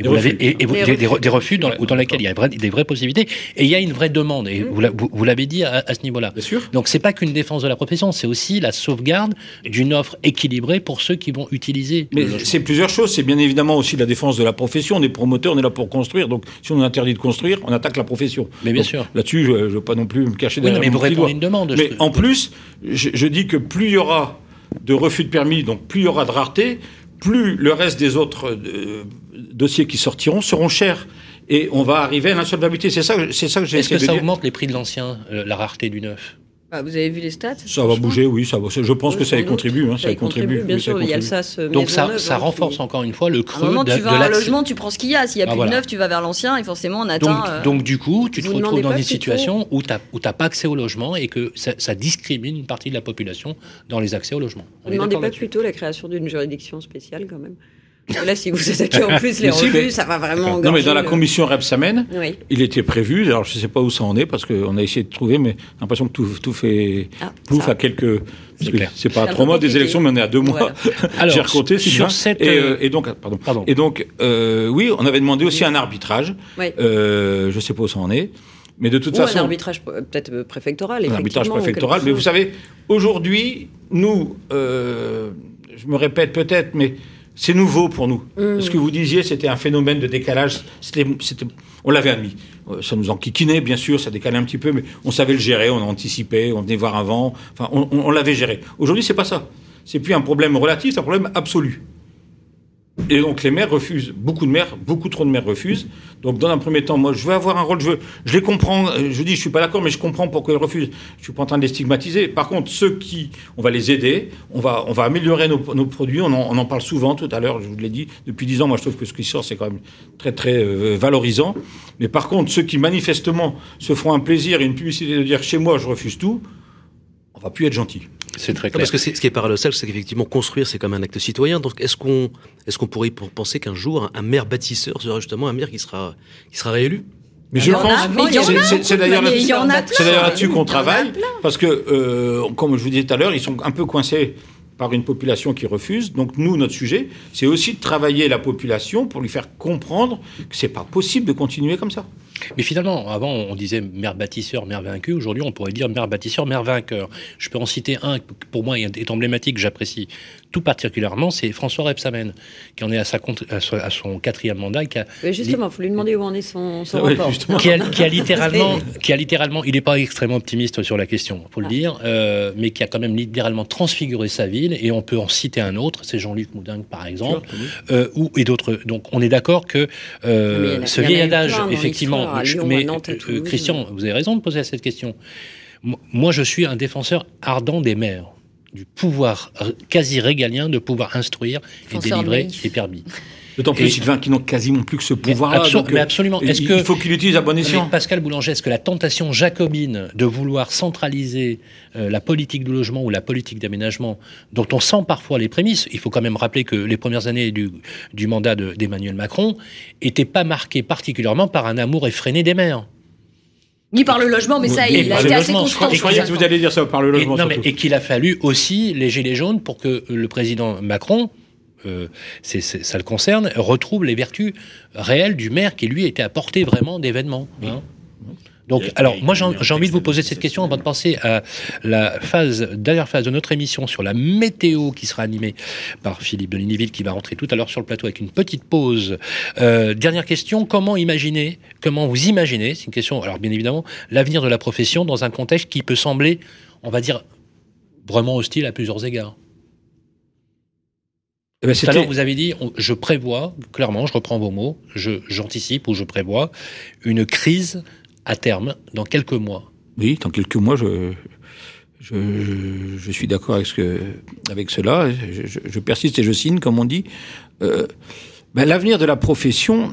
Et Des vous l'avez- refus. et- et vous- Des des, des re- refus. des refus dans, dans lesquels il y a des vraies possibilités et il y a une vraie demande et vous l'a- vous, vous l'avez dit à, à ce niveau-là. Bien sûr. Donc c'est pas qu'une défense de la profession, c'est aussi la sauvegarde d'une offre équilibrée pour ceux qui vont utiliser. Mais c'est plusieurs choses. C'est bien évidemment aussi la défense de la profession. On est promoteur, on est là pour construire. Donc, si on interdit de construire, on attaque la profession. Mais bien Donc, sûr. Là-dessus, je ne veux pas non plus me cacher Oui, derrière non, mais vous répondez une demande. Mais Je- en plus, je, je dis que plus il y aura de refus de permis, donc plus il y aura de rareté, plus le reste des autres euh, dossiers qui sortiront seront chers. Et on va arriver à l'insolvabilité. C'est ça, que- c'est ça que j'ai Est-ce que de ça dire. augmente les prix de l'ancien, euh, la rareté du neuf? Bah, vous avez vu les stats Ça va bouger, oui. Ça va. Je pense Oui, que ça y contribue. hein, ça y contribue. bien oui, ça y sûr. Il y a le contribue. SAS. euh, Donc ça, Neuve, ça hein, renforce qui- encore une fois le À un creux moment, de, tu vas à un logement, tu prends ce qu'il y a. S'il y a Ah, plus voilà. de neuf, tu vas vers l'ancien et forcément on Donc, atteint. euh, donc du coup, tu te retrouves dans une situation où tu n'as pas accès au logement et que ça, ça discrimine une partie de la population dans les accès au logement. On ne demandez d'accord pas plutôt la création d'une juridiction spéciale quand même? Là, si vous attaquez en plus les si, mais- ça va vraiment. Non, mais dans la le- commission Repsamen, Oui. Il était prévu, alors je ne sais pas où ça en est, parce qu'on a essayé de trouver, mais j'ai l'impression que tout, tout fait Ah, plouf à quelques. C'est pas à un trois mois des élections, mais on est à deux mois. Voilà. Alors, J'ai recompté, sur Sylvain. cette, Et, euh, euh, et donc, pardon. Pardon. Et donc, euh, oui, on avait demandé aussi un arbitrage. Oui. Euh, je ne sais pas où ça en est. Mais de toute Ou un façon. arbitrage euh, peut-être préfectoral. un arbitrage préfectoral. Mais vous savez, aujourd'hui, nous, euh, je me répète peut-être, mais c'est nouveau pour nous. Mm. Ce que vous disiez, c'était un phénomène de décalage. On l'avait admis. Euh, Ça nous enquiquinait, bien sûr, ça décalait un petit peu, mais on savait le gérer, on anticipait, on venait voir avant. Enfin, on, on- on l'avait géré. Aujourd'hui, c'est pas ça. C'est plus un problème relatif, c'est un problème absolu. Et donc les maires refusent, beaucoup de maires, beaucoup trop de maires refusent. Donc dans un premier temps, moi je veux avoir un rôle, je veux, je les comprends, euh, je dis je suis pas d'accord, mais je comprends pourquoi ils refusent. Je suis pas en train de les stigmatiser. Par contre, ceux qui, on va les aider, on va, on va améliorer nos, nos produits. On en, on en parle souvent tout à l'heure, je vous l'ai dit depuis dix ans. Moi je trouve que ce qui sort c'est quand même très très euh, valorisant. Mais par contre, ceux qui manifestement se feront un plaisir et une publicité de dire chez moi je refuse tout, on va plus être gentil. C'est très Non, clair. parce que ce qui est paradoxal, c'est qu'effectivement, construire, c'est comme un acte citoyen. Donc, est-ce qu'on est qu'on pourrait pour- penser qu'un jour, un, maire bâtisseur sera justement un maire qui sera, qui sera réélu? Mais je pense, c'est- a c'est- c'est d'ailleurs là-dessus- qu'on travaille, plein. parce que, euh, comme je vous disais tout à l'heure, ils sont un peu coincés par une population qui refuse. Donc nous, notre sujet, c'est aussi de travailler la population pour lui faire comprendre que c'est pas possible de continuer comme ça. Mais finalement, avant, on disait maire bâtisseur, maire vaincu. Aujourd'hui, on pourrait dire maire bâtisseur, maire vainqueur. Je peux en citer un qui, pour moi, est emblématique, j'apprécie tout particulièrement, c'est François Rebsamen, qui en est à, sa, à, son, à son quatrième mandat. Qui a, Mais justement, il faut lui demander où en est son, son Ouais, rapport. qui a, qui a littéralement, qui a littéralement, il n'est pas extrêmement optimiste sur la question, faut le dire, euh, mais qui a quand même littéralement transfiguré sa ville, et on peut en citer un autre, c'est Jean-Luc Moudingue par exemple, euh, ou et d'autres. Donc on est d'accord que euh, il ce il vieil adage, effectivement, à Lyon, mais à Nantes, à euh, Toulouse. Christian, vous avez raison de poser cette question. Mo- Moi, je suis un défenseur ardent des maires du pouvoir quasi régalien de pouvoir instruire et délivrer les permis. D'autant plus, Et- Sylvain, qui n'ont quasiment plus que ce pouvoir-là. abso- donc, mais euh, absolument. Est-ce il, que- il faut qu'il utilise à bon escient. Pascal Boulanger, est-ce que la tentation jacobine de vouloir centraliser euh, la politique du logement ou la politique d'aménagement, dont on sent parfois les prémices, il faut quand même rappeler que les premières années du, du mandat de- d'Emmanuel Macron n'étaient pas marquées particulièrement par un amour effréné des maires. Ni par le logement, mais ça, Et il a été assez constant. Je croyais que vous alliez dire ça par le Et, logement. non, mais- surtout. et qu'il a fallu aussi les gilets jaunes pour que le président Macron, euh, ça le concerne, retrouve les vertus réelles du maire qui lui était apporté vraiment d'événements. hein. Donc, a- alors, moi, j'ai envie de vous poser cette question avant de penser à la phase, dernière phase de notre émission sur la météo qui sera animée par Philippe Delignyville qui va rentrer tout à l'heure sur le plateau avec une petite pause. Euh, dernière question, comment imaginer, comment vous imaginez, c'est une question, alors bien évidemment, l'avenir de la profession dans un contexte qui peut sembler, on va dire, vraiment hostile à plusieurs égards? Eh ben, Tout à l'heure, vous avez dit, on- je prévois, clairement, je reprends vos mots, je- j'anticipe ou je prévois une crise à terme dans quelques mois. Oui, dans quelques mois, je, je, je suis d'accord avec, ce que, avec cela. Je, persiste et je signe, comme on dit. Euh, ben, L'avenir de la profession,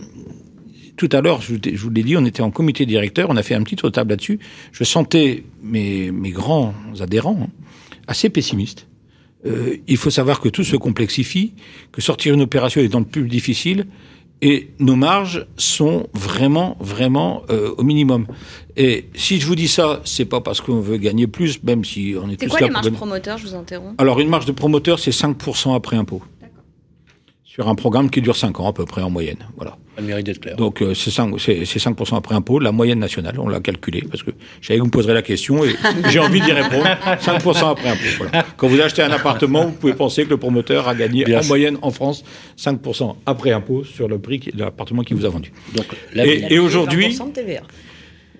tout à l'heure, je, vous- je vous l'ai dit, on était en comité directeur, on a fait un petit tour de table là-dessus. Je sentais mes, mes grands adhérents hein, assez pessimistes. Euh, il faut savoir que tout se complexifie, que sortir une opération est dans le plus difficile, et nos marges sont vraiment, vraiment euh, au minimum. Et si je vous dis ça, c'est pas parce qu'on veut gagner plus, même si on est C'est tous quoi là les marges promoteurs Je vous interromps? Alors, une marge de promoteur, c'est 5% après impôt. Sur un programme qui dure 5 ans à peu près en moyenne. Voilà. Ça mérite d'être clair. Donc, euh, c'est 5%, c'est- c'est 5% après impôt, la moyenne nationale, on l'a calculé, parce que je savais que vous me poserez la question et j'ai envie d'y répondre. 5% après impôt. Voilà. Quand vous achetez un appartement, vous pouvez penser que le promoteur a gagné Bien en sûr. moyenne en France 5% après impôt sur le prix de l'appartement qui vous a vendu. Donc, Et, l'avenir- et aujourd'hui, 20% de TVA.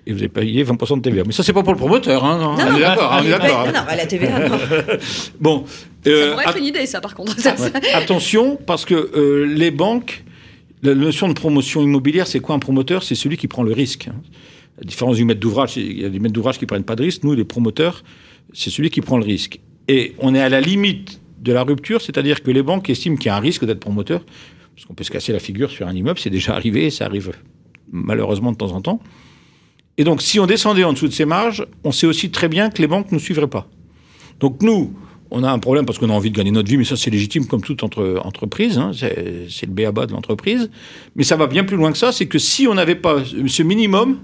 Et vous avez payé 20% de TVA. Mais ça, c'est pas pour le promoteur, hein, non, on est d'accord, on est Mais- d'accord. non, non, la TVA, non. Bon, Ça euh, pourrait att- être une idée, ça, par contre. Ça, ça- Attention, parce que euh, les banques, la notion de promotion immobilière, c'est quoi un promoteur? C'est celui qui prend le risque. hein. La différence du maître d'ouvrage, il y a des maîtres d'ouvrage qui prennent pas de risque. Nous, les promoteurs, c'est celui qui prend le risque. Et on est à la limite de la rupture, c'est-à-dire que les banques estiment qu'il y a un risque d'être promoteur, parce qu'on peut se casser la figure sur un immeuble, c'est déjà arrivé, et ça arrive malheureusement de temps en temps. Et donc, si on descendait en dessous de ces marges, on sait aussi très bien que les banques ne suivraient pas. Donc nous, on a un problème parce qu'on a envie de gagner notre vie, mais ça c'est légitime comme toute entre, entreprise, hein, c'est le béaba de l'entreprise. Mais ça va bien plus loin que ça, c'est que si on n'avait pas ce minimum,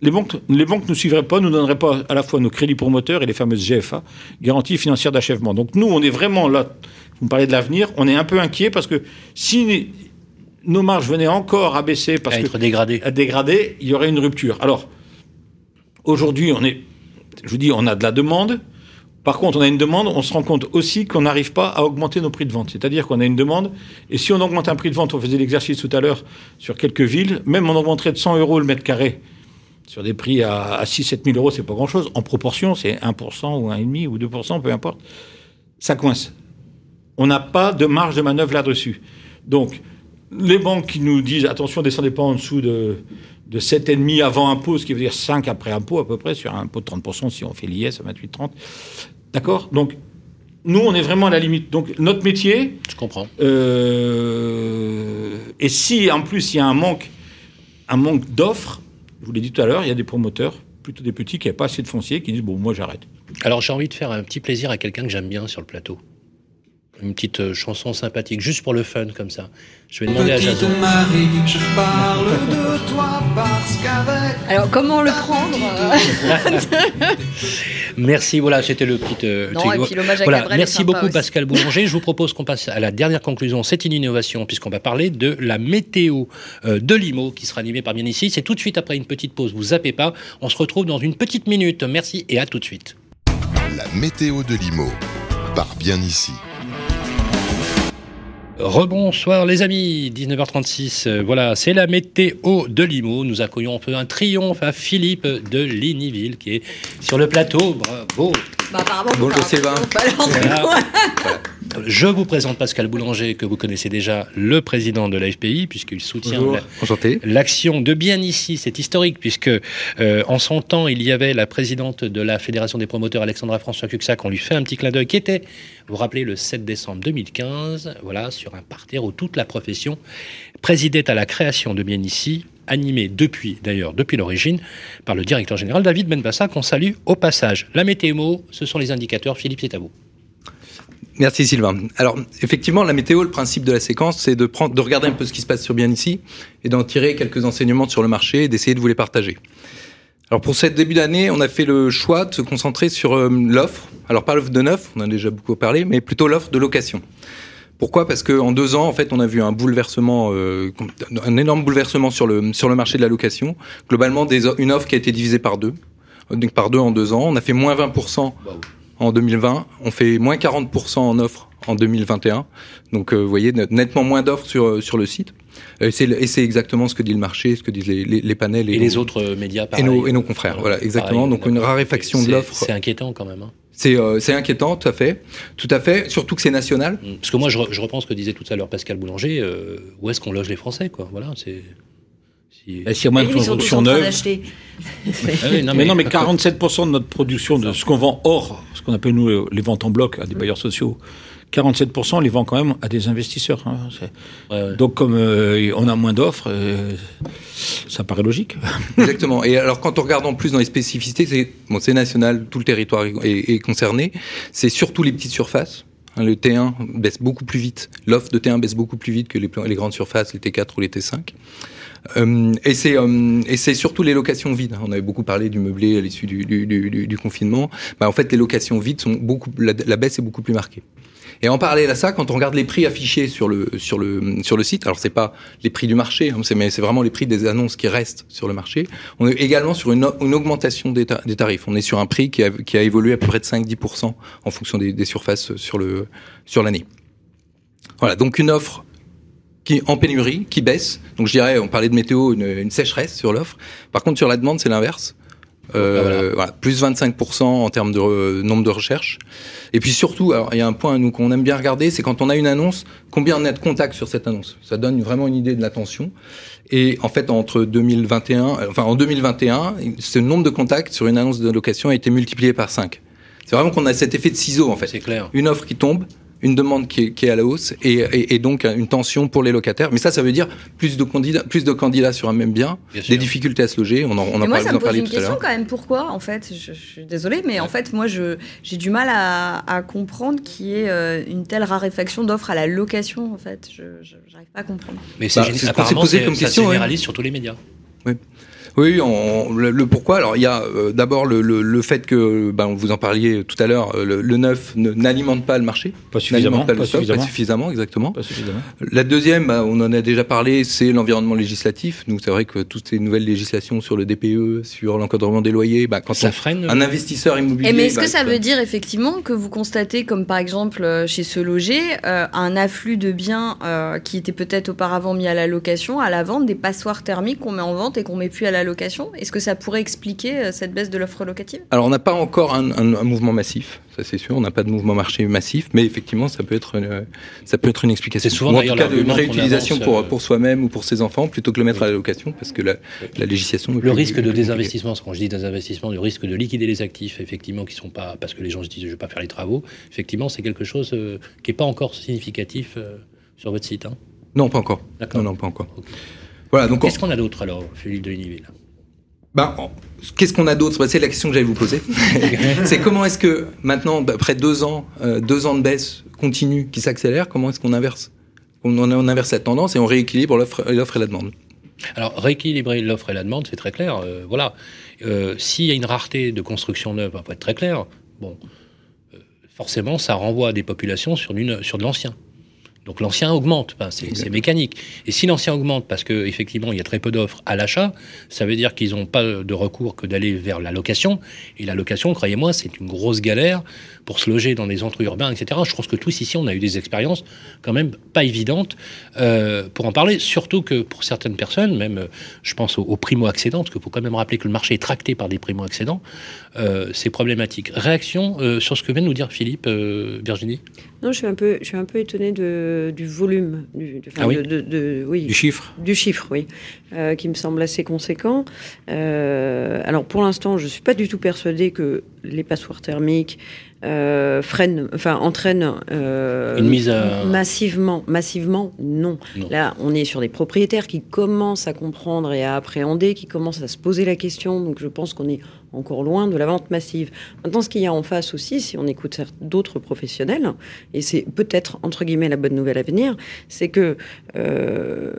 les banques les banques ne suivraient pas, nous donneraient pas à la fois nos crédits promoteurs et les fameuses GFA, garanties financières d'achèvement. Donc nous, on est vraiment là, vous me parlez de l'avenir, on est un peu inquiet parce que si nos marges venaient encore à baisser parce à que être dégradé. à dégrader, il y aurait une rupture. Alors, aujourd'hui, on est, je vous dis, on a de la demande. Par contre, on a une demande, on se rend compte aussi qu'on n'arrive pas à augmenter nos prix de vente. C'est-à-dire qu'on a une demande, et si on augmente un prix de vente, on faisait l'exercice tout à l'heure sur quelques villes, même on augmenterait de 100 euros le mètre carré sur des prix à, à 6-7 000 euros, c'est pas grand-chose. En proportion, c'est 1% ou 1,5% ou 2%, peu importe. Ça coince. On n'a pas de marge de manœuvre là-dessus. Donc, les banques qui nous disent attention, descendez pas en dessous de, de 7,5 avant impôt, ce qui veut dire 5 après impôt à peu près, sur un impôt de 30% si on fait l'IS à 28-30. D'accord? Donc, nous, on est vraiment à la limite. Donc, notre métier, Je comprends. euh, et si en plus il y a un manque, un manque d'offres, je vous l'ai dit tout à l'heure, il y a des promoteurs, plutôt des petits qui n'avaient pas assez de foncier, qui disent bon, moi j'arrête. Alors j'ai envie de faire un petit plaisir à quelqu'un que j'aime bien sur le plateau. Une petite euh, chanson sympathique, juste pour le fun, comme ça. Je vais demander à Jason. Marie, je parle de toi parce qu'avec Alors, comment le prendre euh, Merci, voilà, c'était le petit. euh, Non, petit- et puis l'hommage à voilà, Cabrel merci sympa beaucoup aussi. Pascal Boulanger. Je vous propose qu'on passe à la dernière conclusion. C'est une innovation puisqu'on va parler de la météo euh, de Limo qui sera animée par bien ici. C'est tout de suite après une petite pause. Vous zappez pas. On se retrouve dans une petite minute. Merci et à tout de suite. La météo de Limo, par bien ici. Rebonsoir les amis, 19h36, euh, voilà, c'est la météo de Limo. Nous accueillons un peu un triomphe à Philippe de Ligniville qui est sur le plateau. Bravo. Bah, Bonjour, Sylvain. Voilà. Je vous présente Pascal Boulanger, que vous connaissez déjà, le président de la FPI, puisqu'il soutient. L'action de bien ici, c'est historique puisque euh, en son temps, il y avait la présidente de la Fédération des promoteurs, Alexandra François Cuxac, on lui fait un petit clin d'œil, qui était, vous vous rappelez, le 7 décembre 2015, voilà, sur un parterre où toute la profession présidait à la création de bien ici, animé depuis, d'ailleurs, depuis l'origine, par le directeur général David Benbassa, qu'on salue au passage. La météo, ce sont les indicateurs. Philippe, c'est à vous. Merci Sylvain. Alors effectivement, la météo, le principe de la séquence, c'est de prendre, de regarder un peu ce qui se passe sur bien ici et d'en tirer quelques enseignements sur le marché et d'essayer de vous les partager. Alors pour cette début d'année, on a fait le choix de se concentrer sur euh, l'offre. Alors pas l'offre de neuf, on en a déjà beaucoup parlé, mais plutôt l'offre de location. Pourquoi? Parce qu'en deux ans, en fait, on a vu un bouleversement, euh, un énorme bouleversement sur le sur le marché de la location. Globalement, des, une offre qui a été divisée par deux, donc par deux en deux ans. On a fait moins 20% en 2020, on fait moins 40% en offres en 2021. Donc, euh, vous voyez, net- nettement moins d'offres sur, euh, sur le site. Et c'est exactement ce que dit le marché, ce que disent les, les, les panels Et et, les autres euh, médias, et nos, et nos confrères. Voilà, exactement. pareil, Donc, une raréfaction de l'offre. C'est inquiétant quand même. hein. C'est euh, c'est inquiétant, tout à fait. Tout à fait. Surtout que c'est national. Mm. Parce que moi, je, re- je reprends ce que disait tout à l'heure Pascal Boulanger. euh, où est-ce qu'on loge les Français, quoi? Voilà, c'est. si- Et S'il y a tous production neuve. Ah oui, non, Mais non, mais 47% de notre production, de ce qu'on vend hors, ce qu'on appelle nous euh, les ventes en bloc à des bailleurs sociaux, 47% on les vend quand même à des investisseurs. hein. C'est- Ouais, ouais. Donc comme euh, on a moins d'offres, euh, ça paraît logique. Exactement. Et alors, quand on regarde en plus dans les spécificités, c'est bon, national, tout le territoire est, concerné. C'est surtout les petites surfaces. Hein, Le T1 baisse beaucoup plus vite. L'offre de T1 baisse beaucoup plus vite que les, grandes surfaces, les T4 ou les T5. Euh, et c'est euh, et c'est surtout les locations vides. On avait beaucoup parlé du meublé à l'issue du, du, du, du- du confinement. Bah, en fait, les locations vides sont beaucoup la, la baisse est beaucoup plus marquée. Et en parallèle à ça, quand on regarde les prix affichés sur le sur le sur le site, alors c'est pas les prix du marché, hein, mais c'est vraiment les prix des annonces qui restent sur le marché. On est également sur une, augmentation des, ta- des tarifs. On est sur un prix qui a, qui a évolué à peu près de 5-10% en fonction des, surfaces sur le sur l'année. Voilà, donc une offre qui en pénurie, qui baisse. Donc je dirais, on parlait de météo, une sécheresse sur l'offre. Par contre, sur la demande, c'est l'inverse. Euh, Ah, voilà. voilà, plus 25% en termes de re- nombre de recherches. Et puis surtout, il y a un point nous qu'on aime bien regarder, c'est quand on a une annonce, combien on a de contacts sur cette annonce. Ça donne vraiment une idée de l'attention. Et en fait, entre 2021, euh, enfin en 2021, ce nombre de contacts sur une annonce de location a été multiplié par 5. C'est vraiment qu'on a cet effet de ciseau en fait. C'est clair. Une offre qui tombe, une demande qui est, qui est à la hausse et, et, et donc une tension pour les locataires. Mais ça, ça veut dire plus de candidats, plus de candidats sur un même bien, Bien sûr. des difficultés à se loger. On en, on en moi, parlait, ça me en pose une tout question quand même. Pourquoi, en fait je, je suis désolée, mais en fait, moi, j'ai du mal à, à comprendre qu'il y ait euh, une telle raréfaction d'offres à la location. En fait, je j'arrive pas à comprendre. Mais c'est Bah, ce qu'on s'est apparemment, posé c'est- comme ça question, se ouais. généralise sur tous les médias. Oui, on, le, le pourquoi. Alors, il y a euh, d'abord le, le, le fait que, ben, vous en parliez tout à l'heure, euh, le, le neuf ne- n'alimente pas le marché. Pas suffisamment. N'alimente pas le Pas stock, suffisamment. pas suffisamment, exactement. Pas suffisamment. La deuxième, bah, on en a déjà parlé, c'est l'environnement législatif. Nous, c'est vrai que toutes ces nouvelles législations sur le DPE, sur l'encadrement des loyers, bah, quand Ça on, freine. un investisseur immobilier. Et mais est-ce que ça bah, veut dire effectivement que vous constatez, comme par exemple euh, chez Ce Loger, euh, un afflux de biens euh, qui étaient peut-être auparavant mis à la location, à la vente, des passoires thermiques qu'on met en vente et qu'on met plus à la location Est-ce que ça pourrait expliquer euh, cette baisse de l'offre locative? Alors, on n'a pas encore un, un- un mouvement massif, ça c'est sûr. On n'a pas de mouvement marché massif, mais effectivement, ça peut être une, ça peut être une explication. C'est souvent, Ou en tout cas une qu'on réutilisation pour, euh, pour soi-même ou pour ses enfants, plutôt que le mettre à la location, parce que la, la législation. Le plus- risque de désinvestissement, quand je dis désinvestissement, le risque de liquider les actifs, effectivement, qui sont pas parce que les gens se disent je vais pas faire les travaux. Effectivement, c'est quelque chose euh, qui est pas encore significatif euh, sur votre site. hein? Non, pas encore. D'accord. Non, non, pas encore. Voilà, donc on- Qu'est-ce qu'on a d'autre alors, Philippe de Univille Ben, en- Qu'est-ce qu'on a d'autre? Bah, C'est la question que j'allais vous poser. c'est comment est-ce que maintenant, bah, après deux ans, euh, deux ans de baisse continue qui s'accélère, comment est-ce qu'on inverse? On, inverse cette tendance et on rééquilibre l'offre l'offre et la demande. Alors, rééquilibrer l'offre et la demande, c'est très clair. euh, voilà. Euh, S'il y a une rareté de construction neuve, on va être très clair. Bon, forcément, ça renvoie à des populations sur, une, sur de l'ancien. Donc l'ancien augmente, c'est c'est mécanique. Et si l'ancien augmente parce que effectivement il y a très peu d'offres à l'achat, ça veut dire qu'ils n'ont pas de recours que d'aller vers la location. Et la location, croyez-moi, c'est une grosse galère pour se loger dans les centres urbains, etc. Je pense que tous ici, on a eu des expériences quand même pas évidentes euh, pour en parler. Surtout que pour certaines personnes, même je pense aux, aux primo-accédants, parce qu'il faut quand même rappeler que le marché est tracté par des primo-accédants, euh, c'est problématique. Réaction euh, sur ce que vient de nous dire Philippe, euh, Virginie? Non, je suis un peu, je suis un peu étonnée de, du volume, du, Ah oui de, oui, Du chiffre. du chiffre, oui, euh, qui me semble assez conséquent. Euh, alors pour l'instant, je suis pas du tout persuadée que les passoires thermiques euh, freinent, enfin entraînent euh, Une mise à- massivement, massivement, non. Non. Là, on est sur des propriétaires qui commencent à comprendre et à appréhender, qui commencent à se poser la question. Donc je pense qu'on est encore loin de la vente massive. Maintenant, ce qu'il y a en face aussi, si on écoute d'autres professionnels, et c'est peut-être entre guillemets la bonne nouvelle à venir, c'est que euh,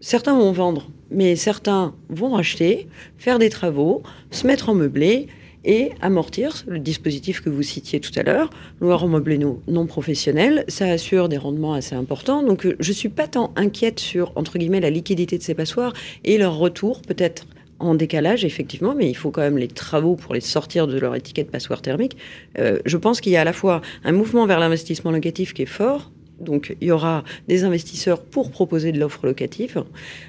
certains vont vendre, mais certains vont racheter, faire des travaux, se mettre en meublé et amortir le dispositif que vous citiez tout à l'heure, loueur meublé non, non professionnel, ça assure des rendements assez importants. Donc euh, je suis pas tant inquiète sur entre guillemets la liquidité de ces passoires et leur retour peut-être en décalage, effectivement, mais il faut quand même les travaux pour les sortir de leur étiquette passoire thermique. Euh, je pense qu'il y a à la fois un mouvement vers l'investissement locatif qui est fort. Donc, il y aura des investisseurs pour proposer de l'offre locative.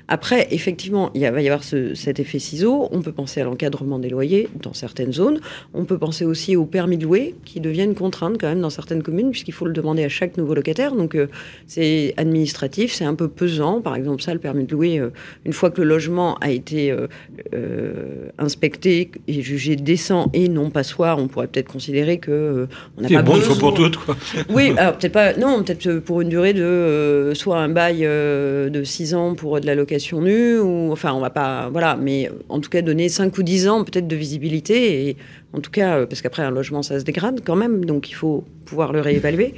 Après, effectivement, il va y avoir ce- cet effet ciseau. On peut penser à l'encadrement des loyers dans certaines zones. On peut penser aussi au permis de louer qui deviennent contraintes quand même dans certaines communes puisqu'il faut le demander à chaque nouveau locataire. Donc, euh, c'est administratif, c'est un peu pesant. Par exemple, ça, le permis de louer, euh, une fois que le logement a été euh, euh, inspecté et jugé décent et non passoire, on pourrait peut-être considérer que on n'a C'est pas bon, il faut besoin- pour toutes, quoi. oui, alors peut-être pas, non, peut-être pour une durée de euh, soit un bail euh, de 6 ans pour de la location nue, ou enfin, on va pas, voilà, mais en tout cas donner 5 ou 10 ans peut-être de visibilité, et en tout cas, euh, parce qu'après un logement ça se dégrade quand même, donc il faut pouvoir le réévaluer.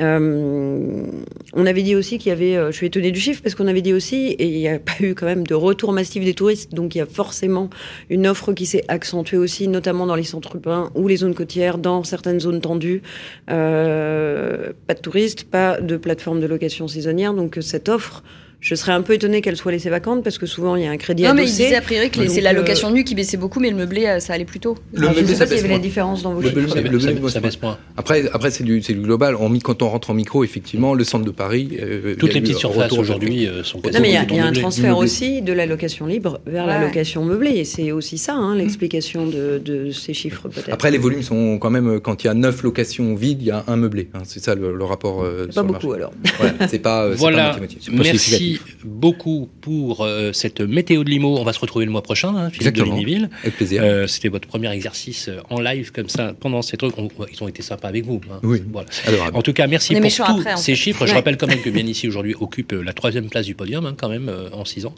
Euh, on avait dit aussi qu'il y avait, euh, je suis étonnée du chiffre parce qu'on avait dit aussi, et il n'y a pas eu quand même de retour massif des touristes, donc il y a forcément une offre qui s'est accentuée aussi, notamment dans les centres urbains ou les zones côtières, dans certaines zones tendues. Euh, pas de touristes, pas de plateforme de location saisonnière, donc cette offre, je serais un peu étonnée qu'elle soit laissée vacante parce que souvent il y a un crédit Non, mais il disait a priori que c'est la euh, location nue qui baissait beaucoup, mais le meublé, euh, ça allait plus tôt. Le Ah, je meublé, sais ça pas s'il y avait la différence dans vos Le chiffres. meublé, Ça, le baisse- meublé, ça- moi, ça c'est baisse moins. Après, après c'est du, global. Quand on rentre en micro, effectivement, le centre de Paris. euh, Toutes les petites surfaces aujourd'hui sont Non, mais il y a, il y a un transfert meublé. aussi de la location libre vers la location meublée. Et c'est aussi ça, hein, l'explication de, de ces chiffres, peut-être. Après, les volumes sont quand même, quand il y a neuf locations vides, il y a un meublé. hein. C'est ça le, rapport. pas beaucoup, alors. Voilà, c'est pas, Voilà, moitié-moitié. Merci beaucoup pour euh, cette météo de Limo. On va se retrouver le mois prochain, hein, Philippe de Exactement. Lignyville. Avec plaisir. Euh, C'était votre premier exercice euh, en live comme ça pendant ces trucs. On- ils ont été sympas avec vous. hein. Oui. Voilà. Adorable. En tout cas, merci pour tous après, ces fait. chiffres. Je rappelle quand même que bien ici aujourd'hui occupe la troisième place du podium, hein, quand même, euh, en six ans.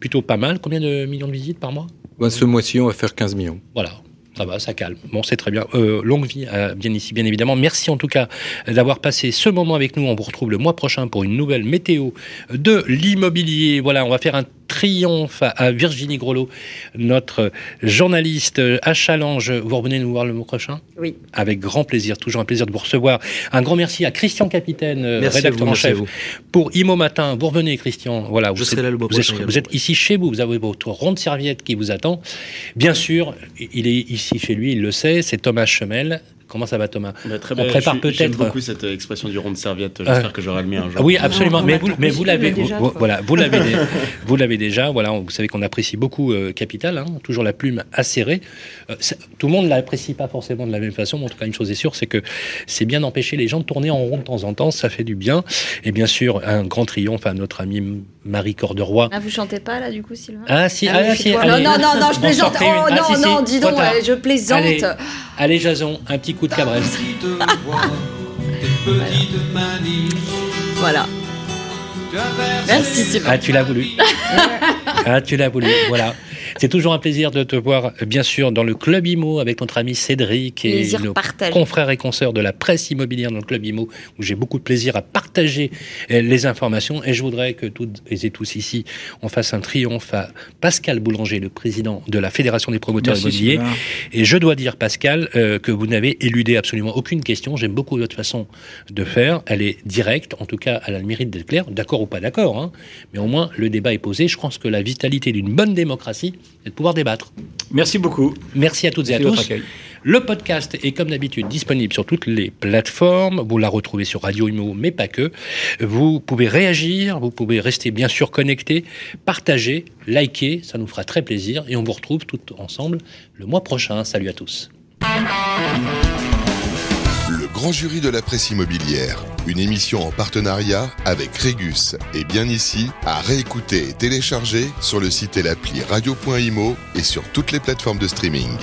Plutôt pas mal. Combien de millions de visites par mois? Ben, ce mois-ci, on va faire 15 millions. Voilà. Ça va, ça calme. Bon, c'est très bien. Euh, longue vie à bien ici, bien évidemment. Merci en tout cas d'avoir passé ce moment avec nous. On vous retrouve le mois prochain pour une nouvelle météo de l'immobilier. Voilà, on va faire un triomphe à- Virginie Grelot, notre journaliste à Challenge. Vous revenez nous voir le mois prochain? Oui. Avec grand plaisir, toujours un plaisir de vous recevoir. Un grand merci à Christian Capitaine, euh, Merci rédacteur vous, en merci à chef vous. pour Imo Matin. Vous revenez, Christian. Voilà, Je vous serai êtes- là le mois vous êtes- prochain, Vous êtes ici chez vous, vous avez votre ronde serviette qui vous attend. Bien sûr, il est ici chez lui, il le sait, c'est Thomas Chemel. Comment ça va, Thomas Bah, très On bien. prépare Je suis- J'aime peut-être- beaucoup cette euh, expression du rond de serviette. J'espère que j'aurai le mien un jour. Ah Oui, absolument. Non, mais vous, mais l'avez, déjà, vous- voilà, vous l'avez, dé- vous l'avez déjà. Voilà, vous savez qu'on apprécie beaucoup euh, Capital, hein, toujours la plume acérée. Euh, tout le monde l'apprécie pas forcément de la même façon, mais en tout cas, une chose est sûre, c'est que c'est bien d'empêcher les gens de tourner en rond de temps en temps. Ça fait du bien. Et bien sûr, un grand triomphe à notre amie Marie Corderoy. Ah, vous chantez pas là, du coup, Sylvain? Ah si, Ah ah, si, allez. Non, non, non, non, je plaisante. Oh non, non, dis donc, euh, je plaisante. Allez, allez, Jason, un petit coup de cabrel. Voilà. Merci Sylvain. Ah, tu l'as voulu. ah, tu l'as voulu. Voilà. C'est toujours un plaisir de te voir, bien sûr, dans le Club IMO avec notre ami Cédric et Plaisir nos partagé. confrères et consoeurs de la presse immobilière dans le Club IMO, où j'ai beaucoup de plaisir à partager euh, les informations. Et je voudrais que toutes et tous ici, on fasse un triomphe à Pascal Boulanger, le président de la Fédération des promoteurs Merci, immobiliers. Sylvain. Et je dois dire, Pascal, euh, que vous n'avez éludé absolument aucune question. J'aime beaucoup votre façon de faire. Elle est directe, en tout cas, elle a le mérite d'être claire. D'accord ou pas d'accord, hein. mais au moins le débat est posé. Je pense que la vitalité d'une bonne démocratie, c'est de pouvoir débattre. Merci beaucoup. Merci à toutes et à tous. accueil. Le podcast est comme d'habitude disponible sur toutes les plateformes. Vous la retrouvez sur Radio Imo, mais pas que. Vous pouvez réagir, vous pouvez rester bien sûr connecté, partager, liker, ça nous fera très plaisir. Et on vous retrouve tous ensemble le mois prochain. Salut à tous. Grand jury de la presse immobilière, une émission en partenariat avec Régus et bien ici, à réécouter et télécharger sur le site et l'appli radio.imo et sur toutes les plateformes de streaming.